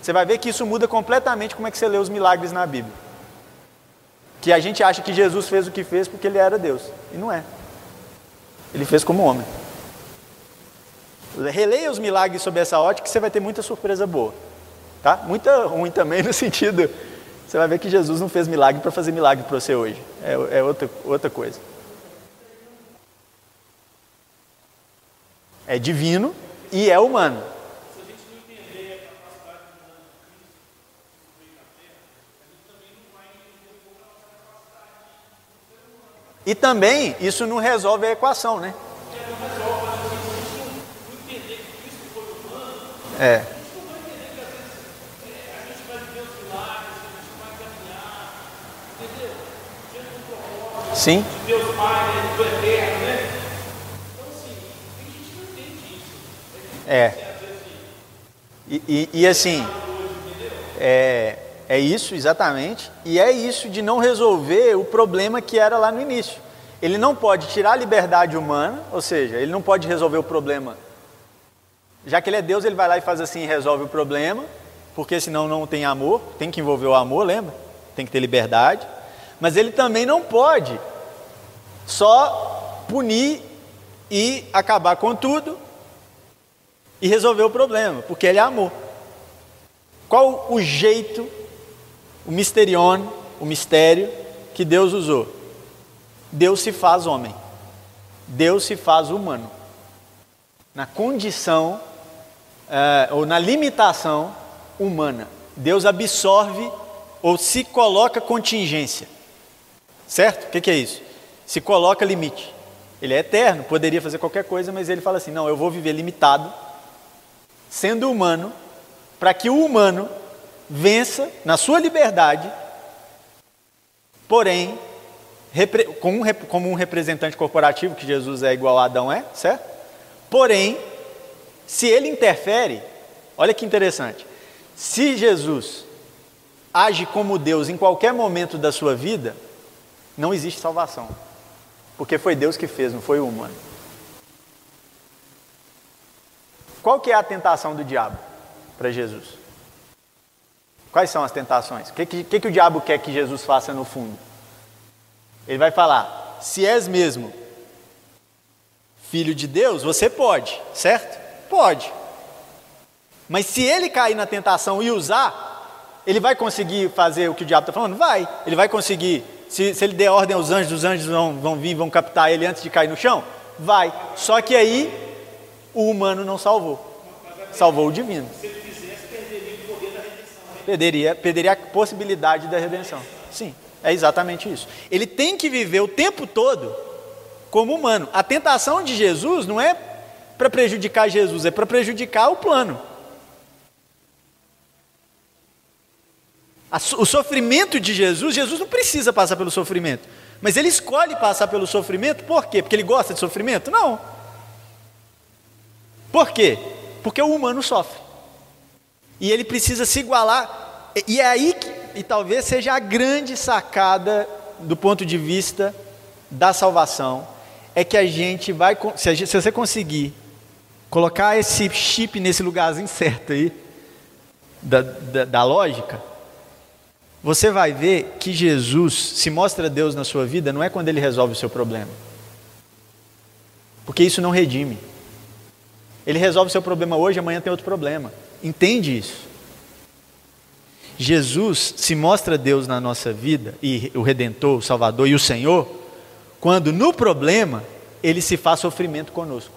A: Você vai ver que isso muda completamente como é que você lê os milagres na Bíblia. Que a gente acha que Jesus fez o que fez porque ele era Deus. E não é. Ele fez como homem. Releia os milagres sob essa ótica que você vai ter muita surpresa boa. Tá? Muita ruim também no sentido você vai ver que Jesus não fez milagre para fazer milagre para você hoje. É, é outra, outra coisa. É divino e é humano. E também isso não resolve a equação, né? É. Sim. De Deus Pai, do eterno, né? Então, assim, gente não entende isso. É. E, e, e assim, é, é isso exatamente, e é isso de não resolver o problema que era lá no início. Ele não pode tirar a liberdade humana, ou seja, ele não pode resolver o problema. Já que ele é Deus, ele vai lá e faz assim e resolve o problema, porque senão não tem amor, tem que envolver o amor, lembra? Tem que ter liberdade. Mas ele também não pode só punir e acabar com tudo e resolver o problema, porque ele é amor. Qual o jeito, o misterion, o mistério que Deus usou? Deus se faz homem. Deus se faz humano. Na condição, uh, ou na limitação humana. Deus absorve ou se coloca contingência. Certo? O que, que é isso? se coloca limite. Ele é eterno, poderia fazer qualquer coisa, mas ele fala assim: não, eu vou viver limitado, sendo humano, para que o humano vença na sua liberdade, porém, como um representante corporativo, que Jesus é igual a Adão é, certo? Porém, se ele interfere, olha que interessante, se Jesus age como Deus em qualquer momento da sua vida, não existe salvação. Porque foi Deus que fez, não foi o humano. Qual que é a tentação do diabo para Jesus? Quais são as tentações? O que, que, que o diabo quer que Jesus faça no fundo? Ele vai falar: se és mesmo filho de Deus, você pode, certo? Pode. Mas se ele cair na tentação e usar, ele vai conseguir fazer o que o diabo está falando? Vai. Ele vai conseguir se, se ele der ordem aos anjos, os anjos vão, vão vir, vão captar ele antes de cair no chão? Vai. Só que aí o humano não salvou. Salvou o divino. Se ele fizesse, perderia o poder da redenção. Né? Perderia, perderia a possibilidade da redenção. Sim, é exatamente isso. Ele tem que viver o tempo todo como humano. A tentação de Jesus não é para prejudicar Jesus, é para prejudicar o plano. o sofrimento de Jesus, Jesus não precisa passar pelo sofrimento, mas ele escolhe passar pelo sofrimento, por quê? Porque ele gosta de sofrimento? Não. Por quê? Porque o humano sofre. E ele precisa se igualar. E é aí que, e talvez seja a grande sacada do ponto de vista da salvação, é que a gente vai, se, gente, se você conseguir colocar esse chip nesse lugarzinho certo aí, da, da, da lógica, você vai ver que Jesus se mostra Deus na sua vida não é quando ele resolve o seu problema. Porque isso não redime. Ele resolve o seu problema hoje, amanhã tem outro problema. Entende isso? Jesus se mostra Deus na nossa vida, e o Redentor, o Salvador e o Senhor, quando no problema ele se faz sofrimento conosco.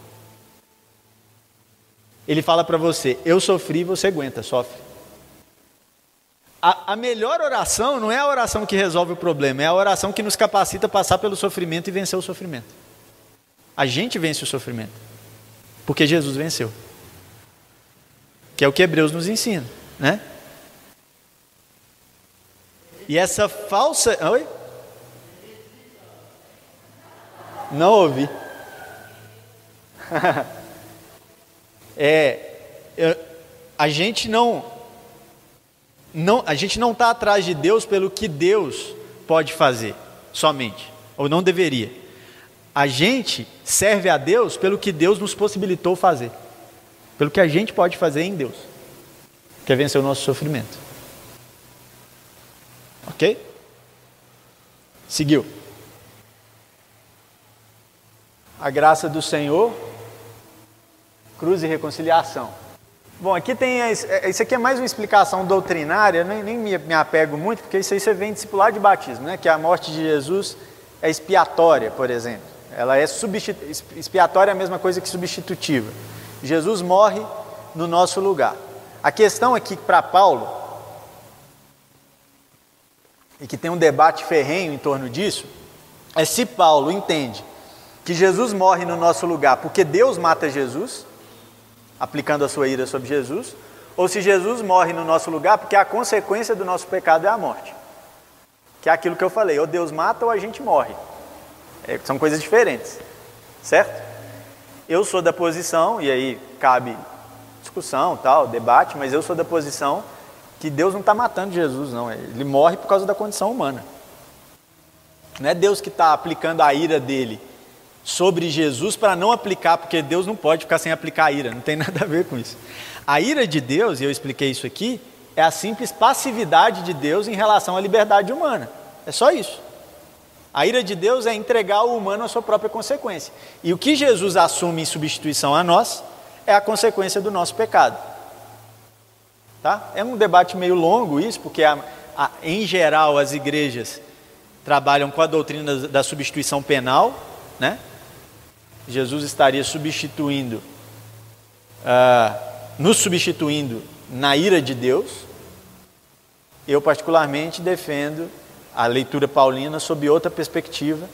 A: Ele fala para você: Eu sofri, você aguenta, sofre. A, a, melhor oração não é a oração que resolve o problema, é a oração que nos capacita a passar pelo sofrimento e vencer o sofrimento. A gente vence o sofrimento, porque Jesus venceu. Que é o que Hebreus nos ensina, né? E essa falsa. Oi? Não ouvi. é, eu, a gente não, não, a gente não está atrás de Deus pelo que Deus pode fazer, somente, ou não deveria. A gente serve a Deus pelo que Deus nos possibilitou fazer, pelo que a gente pode fazer em Deus, que é vencer o nosso sofrimento. Ok? Seguiu. A graça do Senhor cruz e reconciliação. Bom, aqui tem. É, isso aqui é mais uma explicação doutrinária, nem, nem me, me, apego muito, porque isso aí você vem discipular de batismo, né? Que a morte de Jesus é expiatória, por exemplo. Ela é substitu... expiatória é a mesma coisa que substitutiva. Jesus morre no nosso lugar. A questão aqui para Paulo, e que tem um debate ferrenho em torno disso, é se Paulo entende que Jesus morre no nosso lugar porque Deus mata Jesus, aplicando a sua ira sobre Jesus, ou se Jesus morre no nosso lugar porque a consequência do nosso pecado é a morte. Que é aquilo que eu falei, ou Deus mata ou a gente morre. É, são coisas diferentes, certo? Eu sou da posição, e aí cabe discussão, tal, debate, mas eu sou da posição que Deus não está matando Jesus, não. Ele morre por causa da condição humana. Não é Deus que está aplicando a ira dele sobre Jesus para não aplicar, porque Deus não pode ficar sem aplicar a ira, não tem nada a ver com isso. A ira de Deus, e eu expliquei isso aqui, é a simples passividade de Deus em relação à liberdade humana. É só isso. A ira de Deus é entregar o humano à sua própria consequência. E o que Jesus assume em substituição a nós é a consequência do nosso pecado. Tá? É um debate meio longo isso, porque a, a, em geral as igrejas trabalham com a doutrina da, da substituição penal, né? Jesus estaria substituindo, uh, nos substituindo na ira de Deus. Eu, particularmente, defendo a leitura paulina sob outra perspectiva,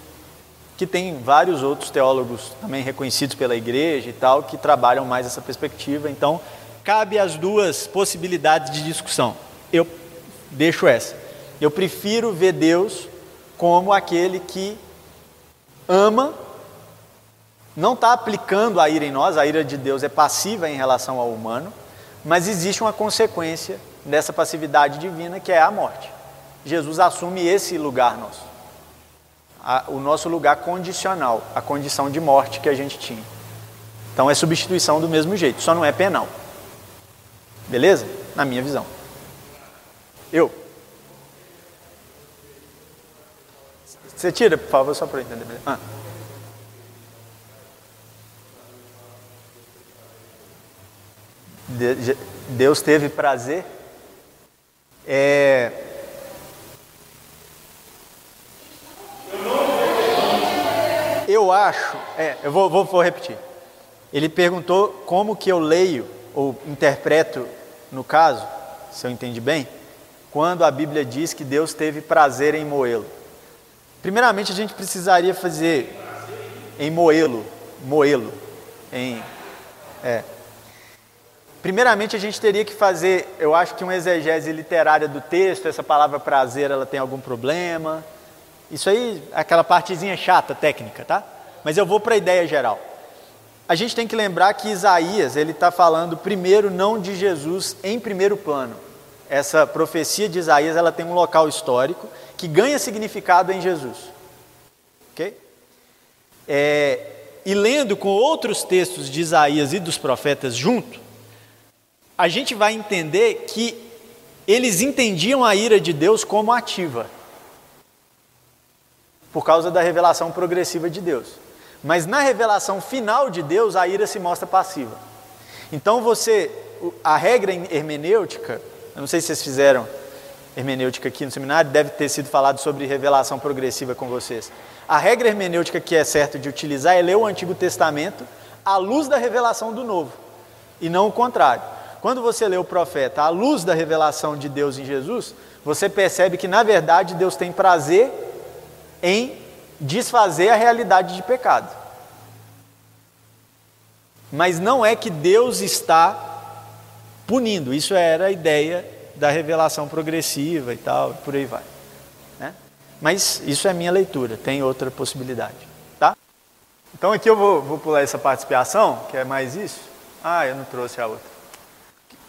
A: que tem vários outros teólogos também reconhecidos pela igreja e tal, que trabalham mais essa perspectiva. Então, cabe as duas possibilidades de discussão. Eu deixo essa. Eu prefiro ver Deus como aquele que ama não está aplicando a ira em nós, a ira de Deus é passiva em relação ao humano, mas existe uma consequência dessa passividade divina que é a morte. Jesus assume esse lugar nosso, a, o nosso lugar condicional, a condição de morte que a gente tinha. Então é substituição do mesmo jeito, só não é penal. Beleza? Na minha visão. Eu. Você tira, por favor, só para eu entender. Ah. Deus teve prazer. É... Eu acho, é, eu vou, vou, vou repetir. Ele perguntou como que eu leio ou interpreto, no caso, se eu entendi bem, quando a Bíblia diz que Deus teve prazer em moê-lo. Primeiramente, a gente precisaria fazer em moê-lo, moê-lo, em é, Primeiramente, a gente teria que fazer, eu acho que uma exegese literária do texto, essa palavra prazer, ela tem algum problema. Isso aí, aquela partezinha chata, técnica, tá? Mas eu vou para a ideia geral. A gente tem que lembrar que Isaías, ele está falando primeiro não de Jesus em primeiro plano. Essa profecia de Isaías, ela tem um local histórico que ganha significado em Jesus. Ok? É, e lendo com outros textos de Isaías e dos profetas junto, a gente vai entender que eles entendiam a ira de Deus como ativa, por causa da revelação progressiva de Deus. Mas na revelação final de Deus, a ira se mostra passiva. Então você, a regra hermenêutica, eu não sei se vocês fizeram hermenêutica aqui no seminário, deve ter sido falado sobre revelação progressiva com vocês. A regra hermenêutica que é certa de utilizar é ler o Antigo Testamento à luz da revelação do Novo, e não o contrário. Quando você lê o profeta à luz da revelação de Deus em Jesus, você percebe que na verdade Deus tem prazer em desfazer a realidade de pecado. Mas não é que Deus está punindo, isso era a ideia da revelação progressiva e tal, por aí vai. Né? Mas isso é minha leitura, tem outra possibilidade. Tá? Então aqui eu vou, vou pular essa expiação, que é mais isso. Ah, eu não trouxe a outra.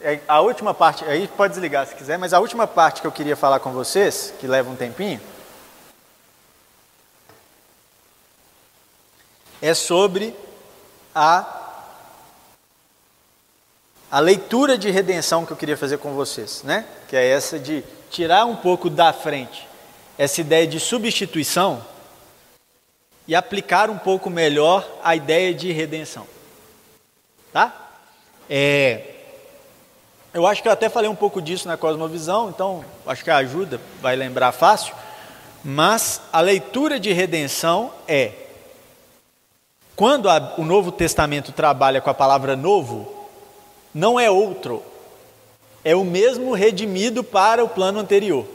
A: É, a última parte, aí pode desligar se quiser, mas a última parte que eu queria falar com vocês, que leva um tempinho, é sobre a a leitura de redenção que eu queria fazer com vocês, né? Que é essa de tirar um pouco da frente essa ideia de substituição e aplicar um pouco melhor a ideia de redenção. Tá? É, eu acho que eu até falei um pouco disso na Cosmovisão, então acho que ajuda, vai lembrar fácil. Mas a leitura de redenção é quando a, o Novo Testamento trabalha com a palavra novo, não é outro, é o mesmo redimido para o plano anterior.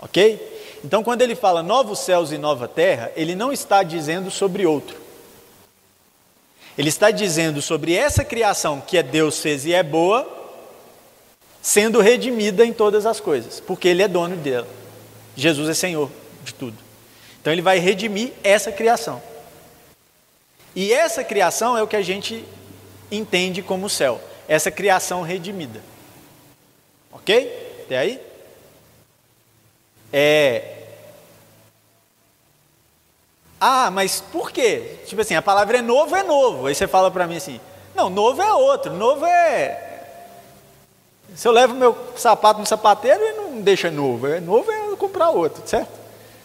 A: Ok? Então, quando ele fala novos céus e nova terra, ele não está dizendo sobre outro. Ele está dizendo sobre essa criação que é Deus fez e é boa, sendo redimida em todas as coisas, porque Ele é dono dela. Jesus é Senhor de tudo. Então Ele vai redimir essa criação. E essa criação é o que a gente entende como céu, essa criação redimida. Ok? Até aí? É. Ah, mas por quê? Tipo assim, a palavra é novo, é novo. Aí você fala para mim assim: não, novo é outro, novo é. Se eu levo meu sapato no sapateiro, ele não deixa novo. É novo é comprar outro, certo?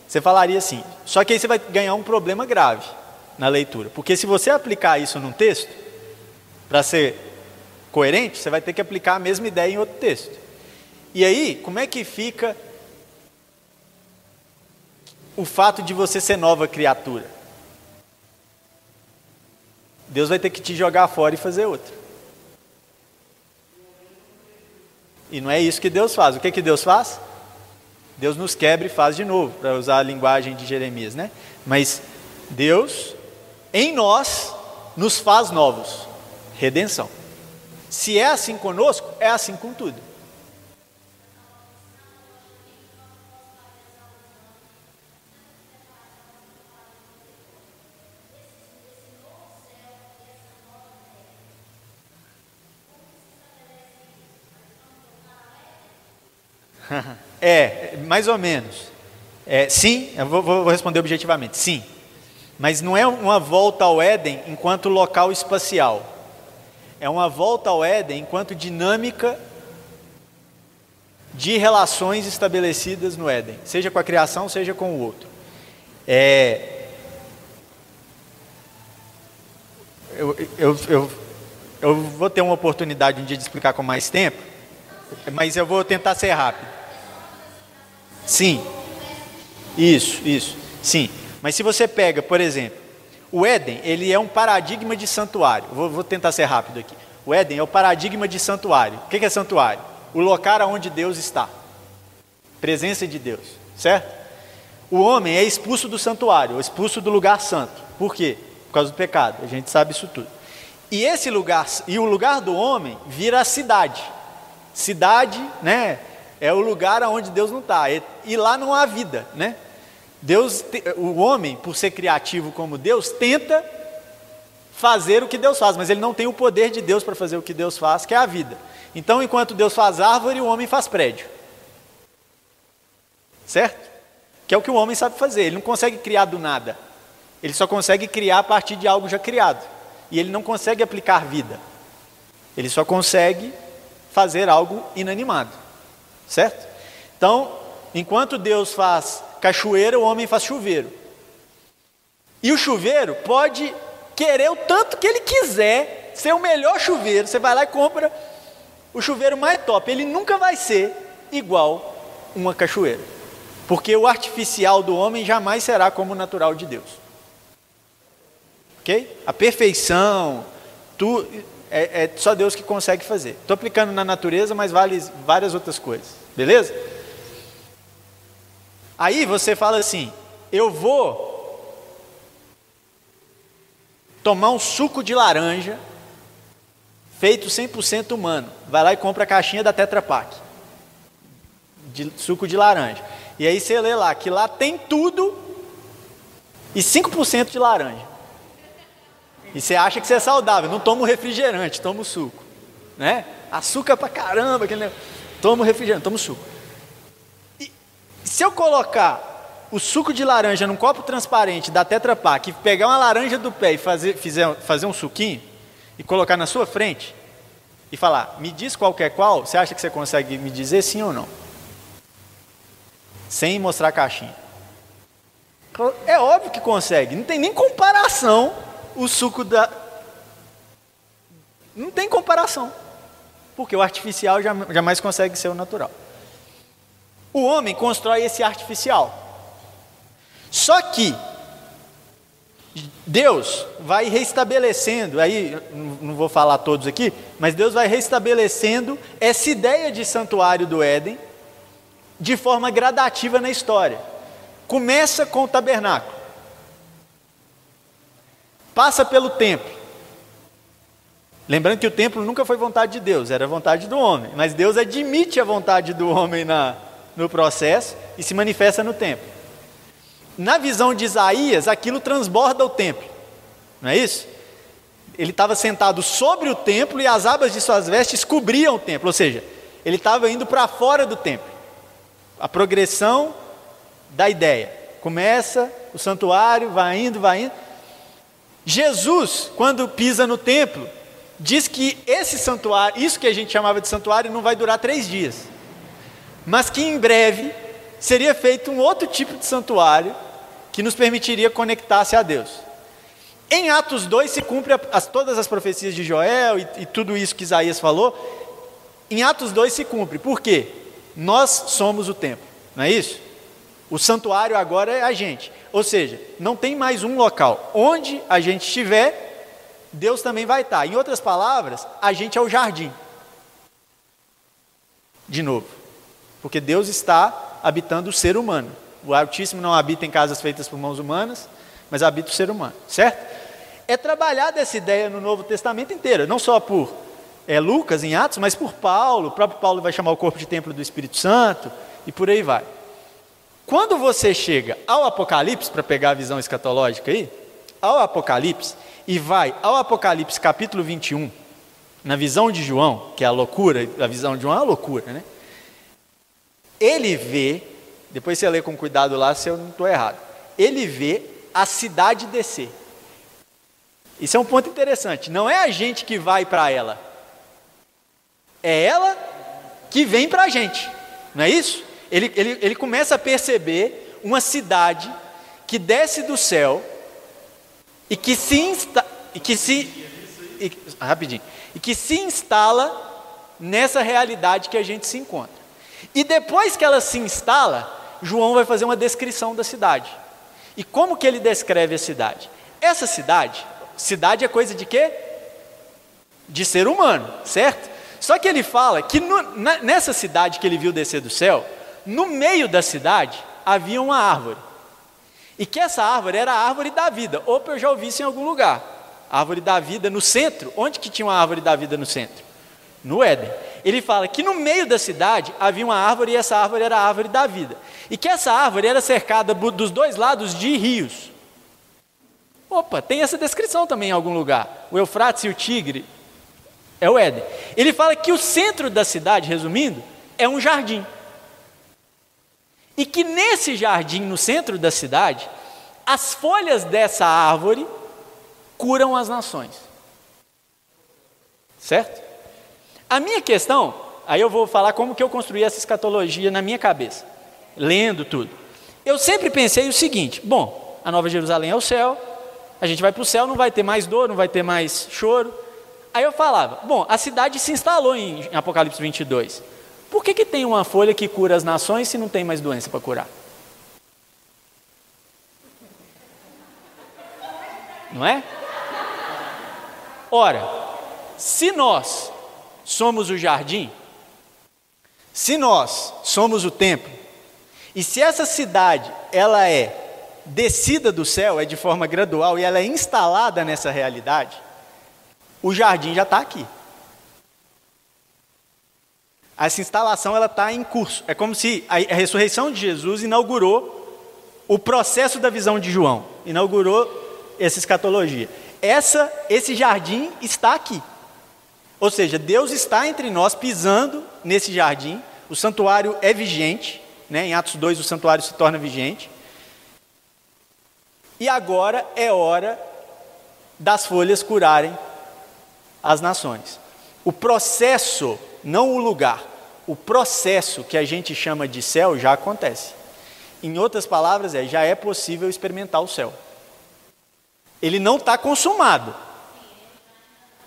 A: Você falaria assim. Só que aí você vai ganhar um problema grave na leitura. Porque se você aplicar isso num texto, para ser coerente, você vai ter que aplicar a mesma ideia em outro texto. E aí, como é que fica o fato de você ser nova criatura. Deus vai ter que te jogar fora e fazer outra. E não é isso que Deus faz. O que, que Deus faz? Deus nos quebra e faz de novo, para usar a linguagem de Jeremias, né? Mas Deus, em nós, nos faz novos. Redenção. Se é assim conosco, é assim com tudo. é, mais ou menos. É, sim, eu vou, vou responder objetivamente, sim. Mas não é uma volta ao Éden enquanto local espacial. É uma volta ao Éden enquanto dinâmica de relações estabelecidas no Éden, seja com a criação, seja com o outro. É, eu, eu, eu, eu vou ter uma oportunidade um dia de explicar com mais tempo, mas eu vou tentar ser rápido. Sim. Isso, isso. Sim. Mas se você pega, por exemplo, o Éden, ele é um paradigma de santuário. Vou, vou tentar ser rápido aqui. O Éden é o paradigma de santuário. O que é santuário? O local onde Deus está. Presença de Deus, certo? O homem é expulso do santuário, expulso do lugar santo. Por quê? Por causa do pecado. A gente sabe isso tudo. E esse lugar, e o lugar do homem vira a cidade. Cidade, né? É o lugar onde Deus não está. E lá não há vida, né? Deus, o homem, por ser criativo como Deus, tenta fazer o que Deus faz, mas ele não tem o poder de Deus para fazer o que Deus faz, que é a vida. Então, enquanto Deus faz árvore, o homem faz prédio. Certo? Que é o que o homem sabe fazer. Ele não consegue criar do nada. Ele só consegue criar a partir de algo já criado. E ele não consegue aplicar vida. Ele só consegue fazer algo inanimado. Certo? Então, enquanto Deus faz cachoeira, o homem faz chuveiro. E o chuveiro pode querer o tanto que ele quiser ser o melhor chuveiro. Você vai lá e compra o chuveiro mais top. Ele nunca vai ser igual uma cachoeira. Porque o artificial do homem jamais será como o natural de Deus. Ok? A perfeição, tu, é, é só Deus que consegue fazer. Estou aplicando na natureza, mas vale várias outras coisas. Beleza? Aí você fala assim: eu vou tomar um suco de laranja feito 100% humano. Vai lá e compra a caixinha da Tetra Pak. de suco de laranja. E aí você lê lá que lá tem tudo e 5% de laranja. E você acha que você é saudável, não toma refrigerante, toma o suco. Né? Açúcar pra caramba, aquele... toma o refrigerante, toma o suco. E se eu colocar o suco de laranja num copo transparente da Tetra Pak, pegar uma laranja do pé e fazer, fizer, fazer um suquinho, e colocar na sua frente, e falar, me diz qualquer qual, você acha que você consegue me dizer sim ou não? Sem mostrar a caixinha. É óbvio que consegue, não tem nem comparação o suco da. Não tem comparação. Porque o artificial jamais consegue ser o natural. O homem constrói esse artificial. Só que Deus vai restabelecendo, aí não vou falar todos aqui, mas Deus vai restabelecendo essa ideia de santuário do Éden de forma gradativa na história. Começa com o tabernáculo, passa pelo templo. Lembrando que o templo nunca foi vontade de Deus, era vontade do homem, mas Deus admite a vontade do homem na, no processo e se manifesta no templo. Na visão de Isaías, aquilo transborda o templo, não é isso? Ele estava sentado sobre o templo e as abas de suas vestes cobriam o templo, ou seja, ele estava indo para fora do templo. A progressão da ideia. Começa o santuário, vai indo, vai indo. Jesus, quando pisa no templo, diz que esse santuário, isso que a gente chamava de santuário, não vai durar três dias, mas que em breve seria feito um outro tipo de santuário que nos permitiria conectar-se a Deus. Em Atos 2 se cumpre as, todas as profecias de Joel e, e tudo isso que Isaías falou. Em Atos 2 se cumpre. Por quê? Nós somos o templo, não é isso? O santuário agora é a gente. Ou seja, não tem mais um local. Onde a gente estiver, Deus também vai estar. Em outras palavras, a gente é o jardim. De novo. Porque Deus está habitando o ser humano. O Altíssimo não habita em casas feitas por mãos humanas, mas habita o ser humano, certo? É trabalhada essa ideia no Novo Testamento inteiro, não só por é, Lucas em Atos, mas por Paulo. O próprio Paulo vai chamar o corpo de templo do Espírito Santo e por aí vai. Quando você chega ao Apocalipse, para pegar a visão escatológica aí, ao Apocalipse, e vai ao Apocalipse capítulo 21, na visão de João, que é a loucura, a visão de João é uma loucura, né? Ele vê, depois você lê com cuidado lá se eu não estou errado, ele vê a cidade descer. Isso é um ponto interessante, não é a gente que vai para ela, é ela que vem para a gente, não é isso? Ele, ele, ele começa a perceber uma cidade que desce do céu e que se, insta, e que se e, rapidinho, e que se instala nessa realidade que a gente se encontra. E depois que ela se instala, João vai fazer uma descrição da cidade. E como que ele descreve a cidade? Essa cidade, cidade é coisa de quê? De ser humano, certo? Só que ele fala que no, na, nessa cidade que ele viu descer do céu, no meio da cidade havia uma árvore. E que essa árvore era a árvore da vida. Opa, eu já ouvi isso em algum lugar. árvore da vida no centro. Onde que tinha uma árvore da vida no centro? No Éden. Ele fala que no meio da cidade havia uma árvore e essa árvore era a árvore da vida. E que essa árvore era cercada dos dois lados de rios. Opa, tem essa descrição também em algum lugar. O Eufrates e o Tigre é o Éden. Ele fala que o centro da cidade, resumindo, é um jardim. E que nesse jardim no centro da cidade, as folhas dessa árvore curam as nações. Certo? A minha questão, aí eu vou falar como que eu construí essa escatologia na minha cabeça, lendo tudo. Eu sempre pensei o seguinte: bom, a Nova Jerusalém é o céu, a gente vai para o céu, não vai ter mais dor, não vai ter mais choro. Aí eu falava: bom, a cidade se instalou em Apocalipse 22. Por que, que tem uma folha que cura as nações se não tem mais doença para curar? Não é? Ora, se nós somos o jardim, se nós somos o templo, e se essa cidade ela é descida do céu, é de forma gradual e ela é instalada nessa realidade, o jardim já está aqui. Essa instalação ela está em curso. É como se a, ressurreição de Jesus inaugurou o processo da visão de João, inaugurou essa escatologia. Essa, esse jardim está aqui. Ou seja, Deus está entre nós pisando nesse jardim. O santuário é vigente, né? Em Atos 2 o santuário se torna vigente. E agora é hora das folhas curarem as nações. O processo, não o lugar, o processo que a gente chama de céu já acontece. Em outras palavras, é, já é possível experimentar o céu. Ele não está consumado.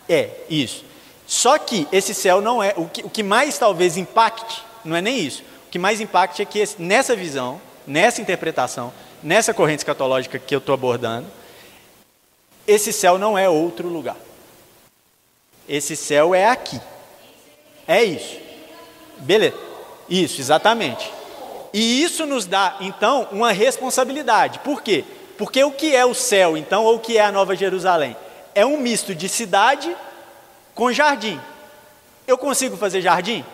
A: É, isso. Só que esse céu não é. O que, o que mais talvez impacte, não é nem isso. O que mais impacte é que esse, nessa visão, nessa interpretação, nessa corrente escatológica que eu estou abordando, esse céu não é outro lugar. Esse céu é aqui. É isso. Beleza. Isso, exatamente. E isso nos dá, então, uma responsabilidade. Por quê? Porque o que é o céu, então, ou o que é a Nova Jerusalém? É um misto de cidade com jardim. Eu consigo fazer jardim?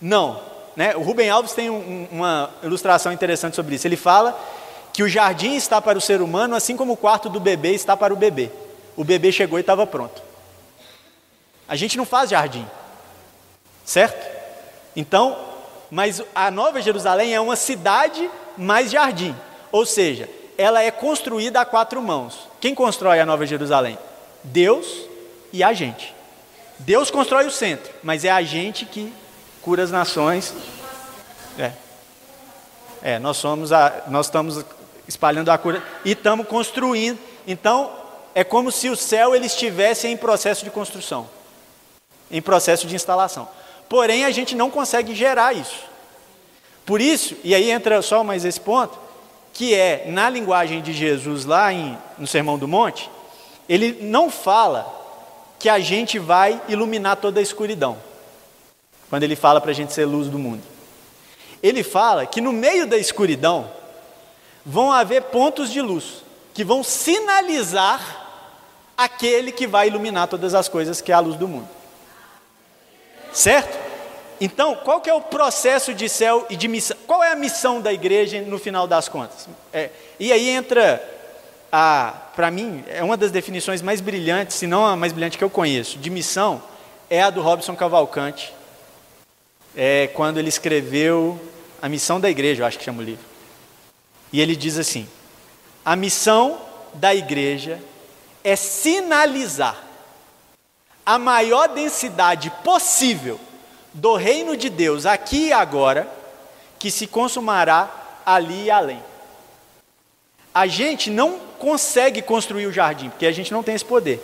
A: Não. Né? O Rubem Alves tem um, uma ilustração interessante sobre isso. Ele fala que o jardim está para o ser humano, assim como o quarto do bebê está para o bebê. O bebê chegou e estava pronto. A gente não faz jardim, certo? Então, mas a Nova Jerusalém é uma cidade mais jardim, ou seja, ela é construída a quatro mãos. Quem constrói a Nova Jerusalém? Deus e a gente. Deus constrói o centro, mas é a gente que cura as nações. É, é nós somos a, nós estamos espalhando a cura e estamos construindo. Então, é como se o céu ele estivesse em processo de construção, em processo de instalação. Porém, a gente não consegue gerar isso. Por isso, e aí entra só mais esse ponto, que é na linguagem de Jesus lá em, no Sermão do Monte, ele não fala que a gente vai iluminar toda a escuridão, quando ele fala para a gente ser luz do mundo. Ele fala que no meio da escuridão vão haver pontos de luz que vão sinalizar aquele que vai iluminar todas as coisas, que é a luz do mundo. Certo? Então, qual que é o processo de céu e de missão? Qual é a missão da igreja no final das contas? É, e aí entra, para mim, é uma das definições mais brilhantes, se não a mais brilhante que eu conheço, de missão, é a do Robson Cavalcante, é, quando ele escreveu A Missão da Igreja, eu acho que chama o livro. E ele diz assim: a missão da igreja é sinalizar a maior densidade possível do reino de Deus aqui e agora, que se consumará ali e além. A gente não consegue construir o jardim, porque a gente não tem esse poder,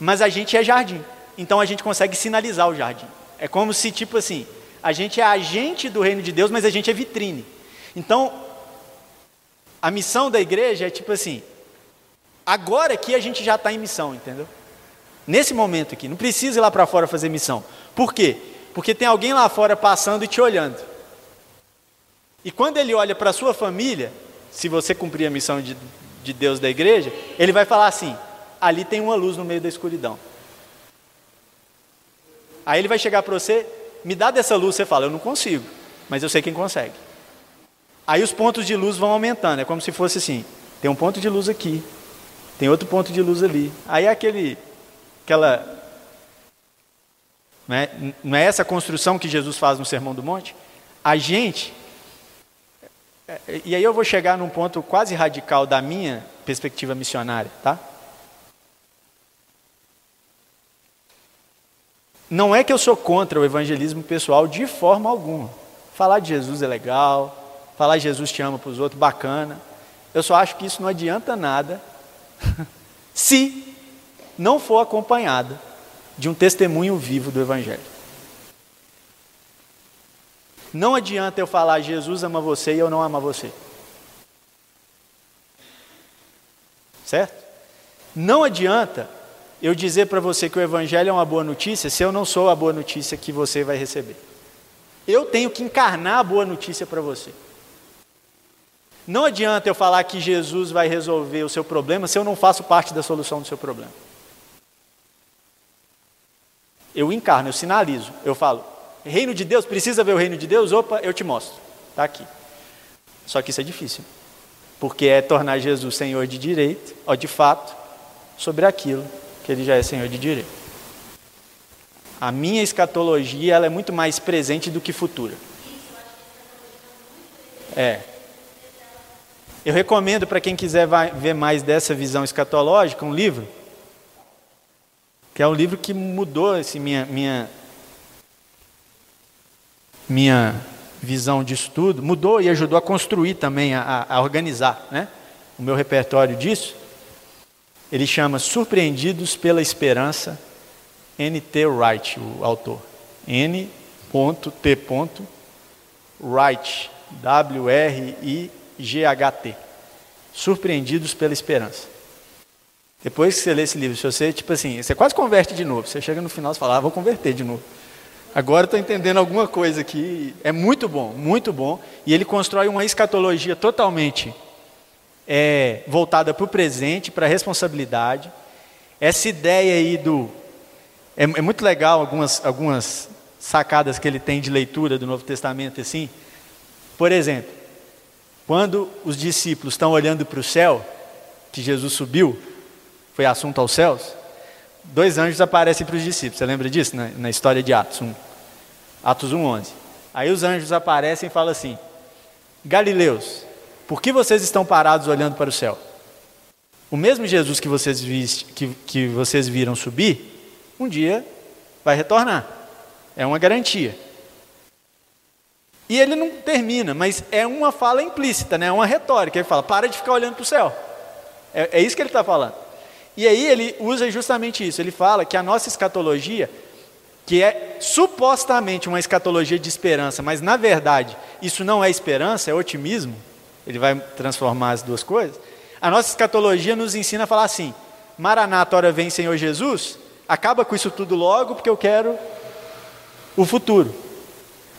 A: mas a gente é jardim, então a gente consegue sinalizar o jardim. É como se, tipo assim, a gente é agente do reino de Deus, mas a gente é vitrine. Então, a missão da igreja é tipo assim: agora aqui a gente já está em missão, entendeu? Nesse momento aqui, não precisa ir lá para fora fazer missão. Por quê? Porque tem alguém lá fora passando e te olhando. E quando ele olha para a sua família, se você cumprir a missão de, de Deus da igreja, ele vai falar assim: ali tem uma luz no meio da escuridão. Aí ele vai chegar para você, me dá dessa luz, você fala, eu não consigo, mas eu sei quem consegue. Aí os pontos de luz vão aumentando, é como se fosse assim: tem um ponto de luz aqui, tem outro ponto de luz ali. Aí é aquele, aquela. Não é, não é essa construção que Jesus faz no Sermão do Monte? A gente. E aí eu vou chegar num ponto quase radical da minha perspectiva missionária, tá? Não é que eu sou contra o evangelismo pessoal de forma alguma. Falar de Jesus é legal, falar Jesus te ama para os outros, bacana. Eu só acho que isso não adianta nada se não for acompanhada de um testemunho vivo do Evangelho. Não adianta eu falar Jesus ama você e eu não amo você. Certo? Não adianta eu dizer para você que o Evangelho é uma boa notícia se eu não sou a boa notícia que você vai receber. Eu tenho que encarnar a boa notícia para você. Não adianta eu falar que Jesus vai resolver o seu problema se eu não faço parte da solução do seu problema. Eu encarno, eu sinalizo, eu falo, Reino de Deus, precisa ver o reino de Deus? Opa, eu te mostro. Está aqui. Só que isso é difícil. Porque é tornar Jesus Senhor de direito, ó, de fato, sobre aquilo que ele já é Senhor de direito. A minha escatologia ela é muito mais presente do que futura. É. Eu recomendo para quem quiser ver mais dessa visão escatológica um livro, que é um livro que mudou assim, minha, minha, minha visão de estudo, mudou e ajudou a construir também, a, a organizar né, o meu repertório disso. Ele chama Surpreendidos pela Esperança, N.T. Wright, o autor. N.T. Wright, W-R-I-G-H-T. Surpreendidos pela Esperança. Depois que você lê esse livro, se você, tipo assim, você quase converte de novo. Você chega no final e fala, ah, vou converter de novo. Agora estou entendendo alguma coisa aqui. É muito bom, muito bom. E ele constrói uma escatologia totalmente é, voltada para o presente, para a responsabilidade. Essa ideia aí do. É, é, muito legal algumas, algumas sacadas que ele tem de leitura do Novo Testamento assim. Por exemplo, quando os discípulos estão olhando para o céu, que Jesus subiu, foi assunto aos céus, dois anjos aparecem para os discípulos. Você lembra disso na, na história de Atos 1? Atos 1, 11. Aí os anjos aparecem e falam assim: Galileus, por que vocês estão parados olhando para o céu? O mesmo Jesus que vocês, viste, que, que vocês viram subir, um dia vai retornar. É uma garantia. E ele não termina, mas é uma fala implícita, né? é uma retórica. Ele fala: para de ficar olhando para o céu. É, é isso que ele está falando. E aí ele usa justamente isso. Ele fala que a nossa escatologia, que é supostamente uma escatologia de esperança, mas na verdade isso não é esperança, é otimismo. Ele vai transformar as duas coisas. A nossa escatologia nos ensina a falar assim: Maranata, hora vem Senhor Jesus, acaba com isso tudo logo, porque eu quero o futuro.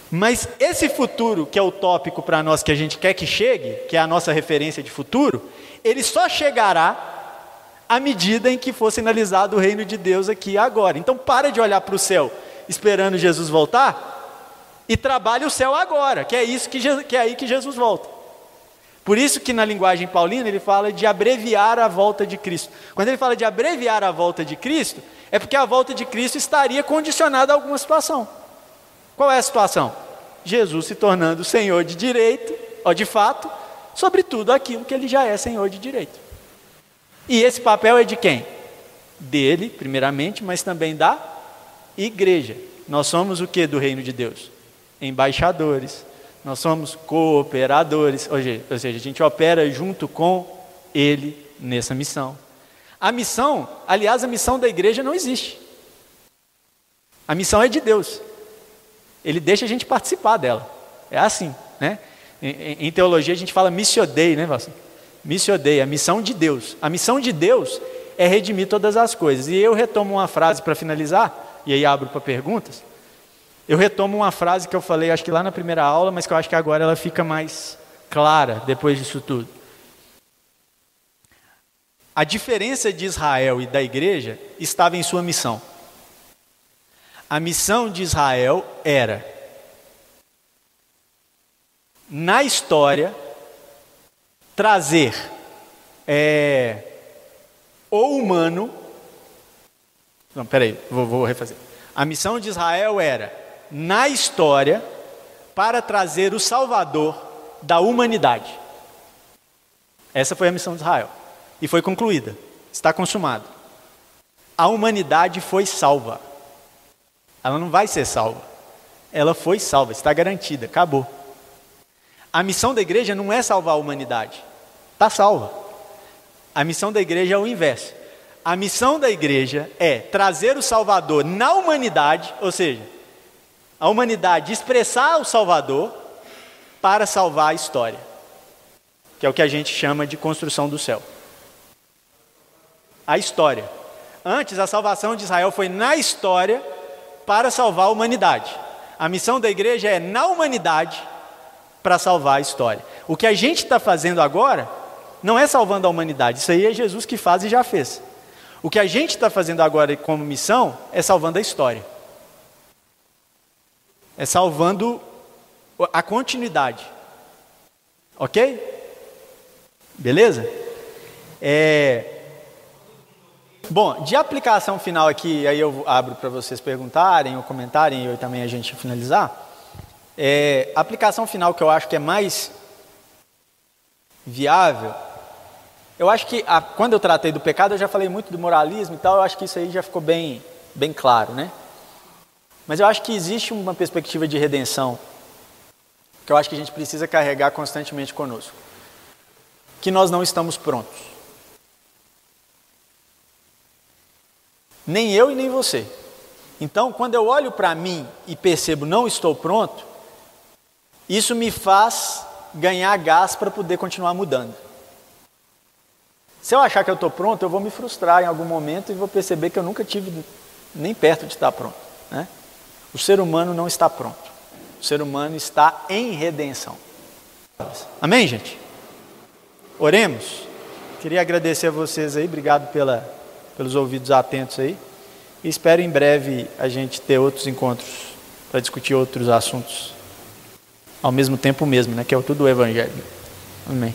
A: Mas esse futuro que é utópico para nós, que a gente quer que chegue, que é a nossa referência de futuro, ele só chegará à medida em que for sinalizado o reino de Deus aqui agora. Então para de olhar para o céu esperando Jesus voltar e trabalhe o céu agora, que é isso que, que é aí que Jesus volta. Por isso que na linguagem paulina ele fala de abreviar a volta de Cristo. Quando ele fala de abreviar a volta de Cristo, é porque a volta de Cristo estaria condicionada a alguma situação. Qual é a situação? Jesus se tornando Senhor de direito, ou de fato, sobre tudo aquilo que ele já é Senhor de direito. E esse papel é de quem? Dele, primeiramente, mas também da igreja. Nós somos o que do reino de Deus? Embaixadores. Nós somos cooperadores. Ou seja, a gente opera junto com ele nessa missão. A missão, aliás, a missão da igreja não existe. A missão é de Deus. Ele deixa a gente participar dela. É assim, né? Em, em teologia a gente fala missiodei, né, Vasco? Missiodei, a missão de Deus. A missão de Deus é redimir todas as coisas. E eu retomo uma frase para finalizar, e aí abro para perguntas. Eu retomo uma frase que eu falei, acho que lá na primeira aula, mas que eu acho que agora ela fica mais clara depois disso tudo. A diferença de Israel e da igreja estava em sua missão. A missão de Israel era, na história, trazer é, o humano. Não, peraí, vou, vou refazer. A missão de Israel era, na história, para trazer o Salvador da humanidade. Essa foi a missão de Israel. E foi concluída. Está consumado. A humanidade foi salva. Ela não vai ser salva. Ela foi salva, está garantida, acabou. A missão da igreja não é salvar a humanidade, está salva. A missão da igreja é o inverso. A missão da igreja é trazer o Salvador na humanidade, ou seja, a humanidade expressar o Salvador para salvar a história, que é o que a gente chama de construção do céu. A história. Antes, a salvação de Israel foi na história para salvar a humanidade. A missão da igreja é na humanidade para salvar a história. O que a gente está fazendo agora não é salvando a humanidade, isso aí é Jesus que faz e já fez. O que a gente está fazendo agora como missão é salvando a história. É salvando a continuidade. Ok? Beleza? É... Bom, de aplicação final aqui, aí eu abro para vocês perguntarem ou comentarem e também a gente finalizar. É, a aplicação final que eu acho que é mais viável, eu acho que a, quando eu tratei do pecado eu já falei muito do moralismo e tal, eu acho que isso aí já ficou bem, bem claro, né? Mas eu acho que existe uma perspectiva de redenção que eu acho que a gente precisa carregar constantemente conosco. Que nós não estamos prontos. Nem eu e nem você. Então, quando eu olho para mim e percebo não estou pronto, isso me faz ganhar gás para poder continuar mudando. Se eu achar que eu estou pronto, eu vou me frustrar em algum momento e vou perceber que eu nunca tive nem perto de estar pronto. Né? O ser humano não está pronto. O ser humano está em redenção. Amém, gente? Oremos. Queria agradecer a vocês aí, obrigado pela, pelos ouvidos atentos aí. E espero em breve a gente ter outros encontros para discutir outros assuntos ao mesmo tempo mesmo, né? Que é o tudo o evangelho. Amém.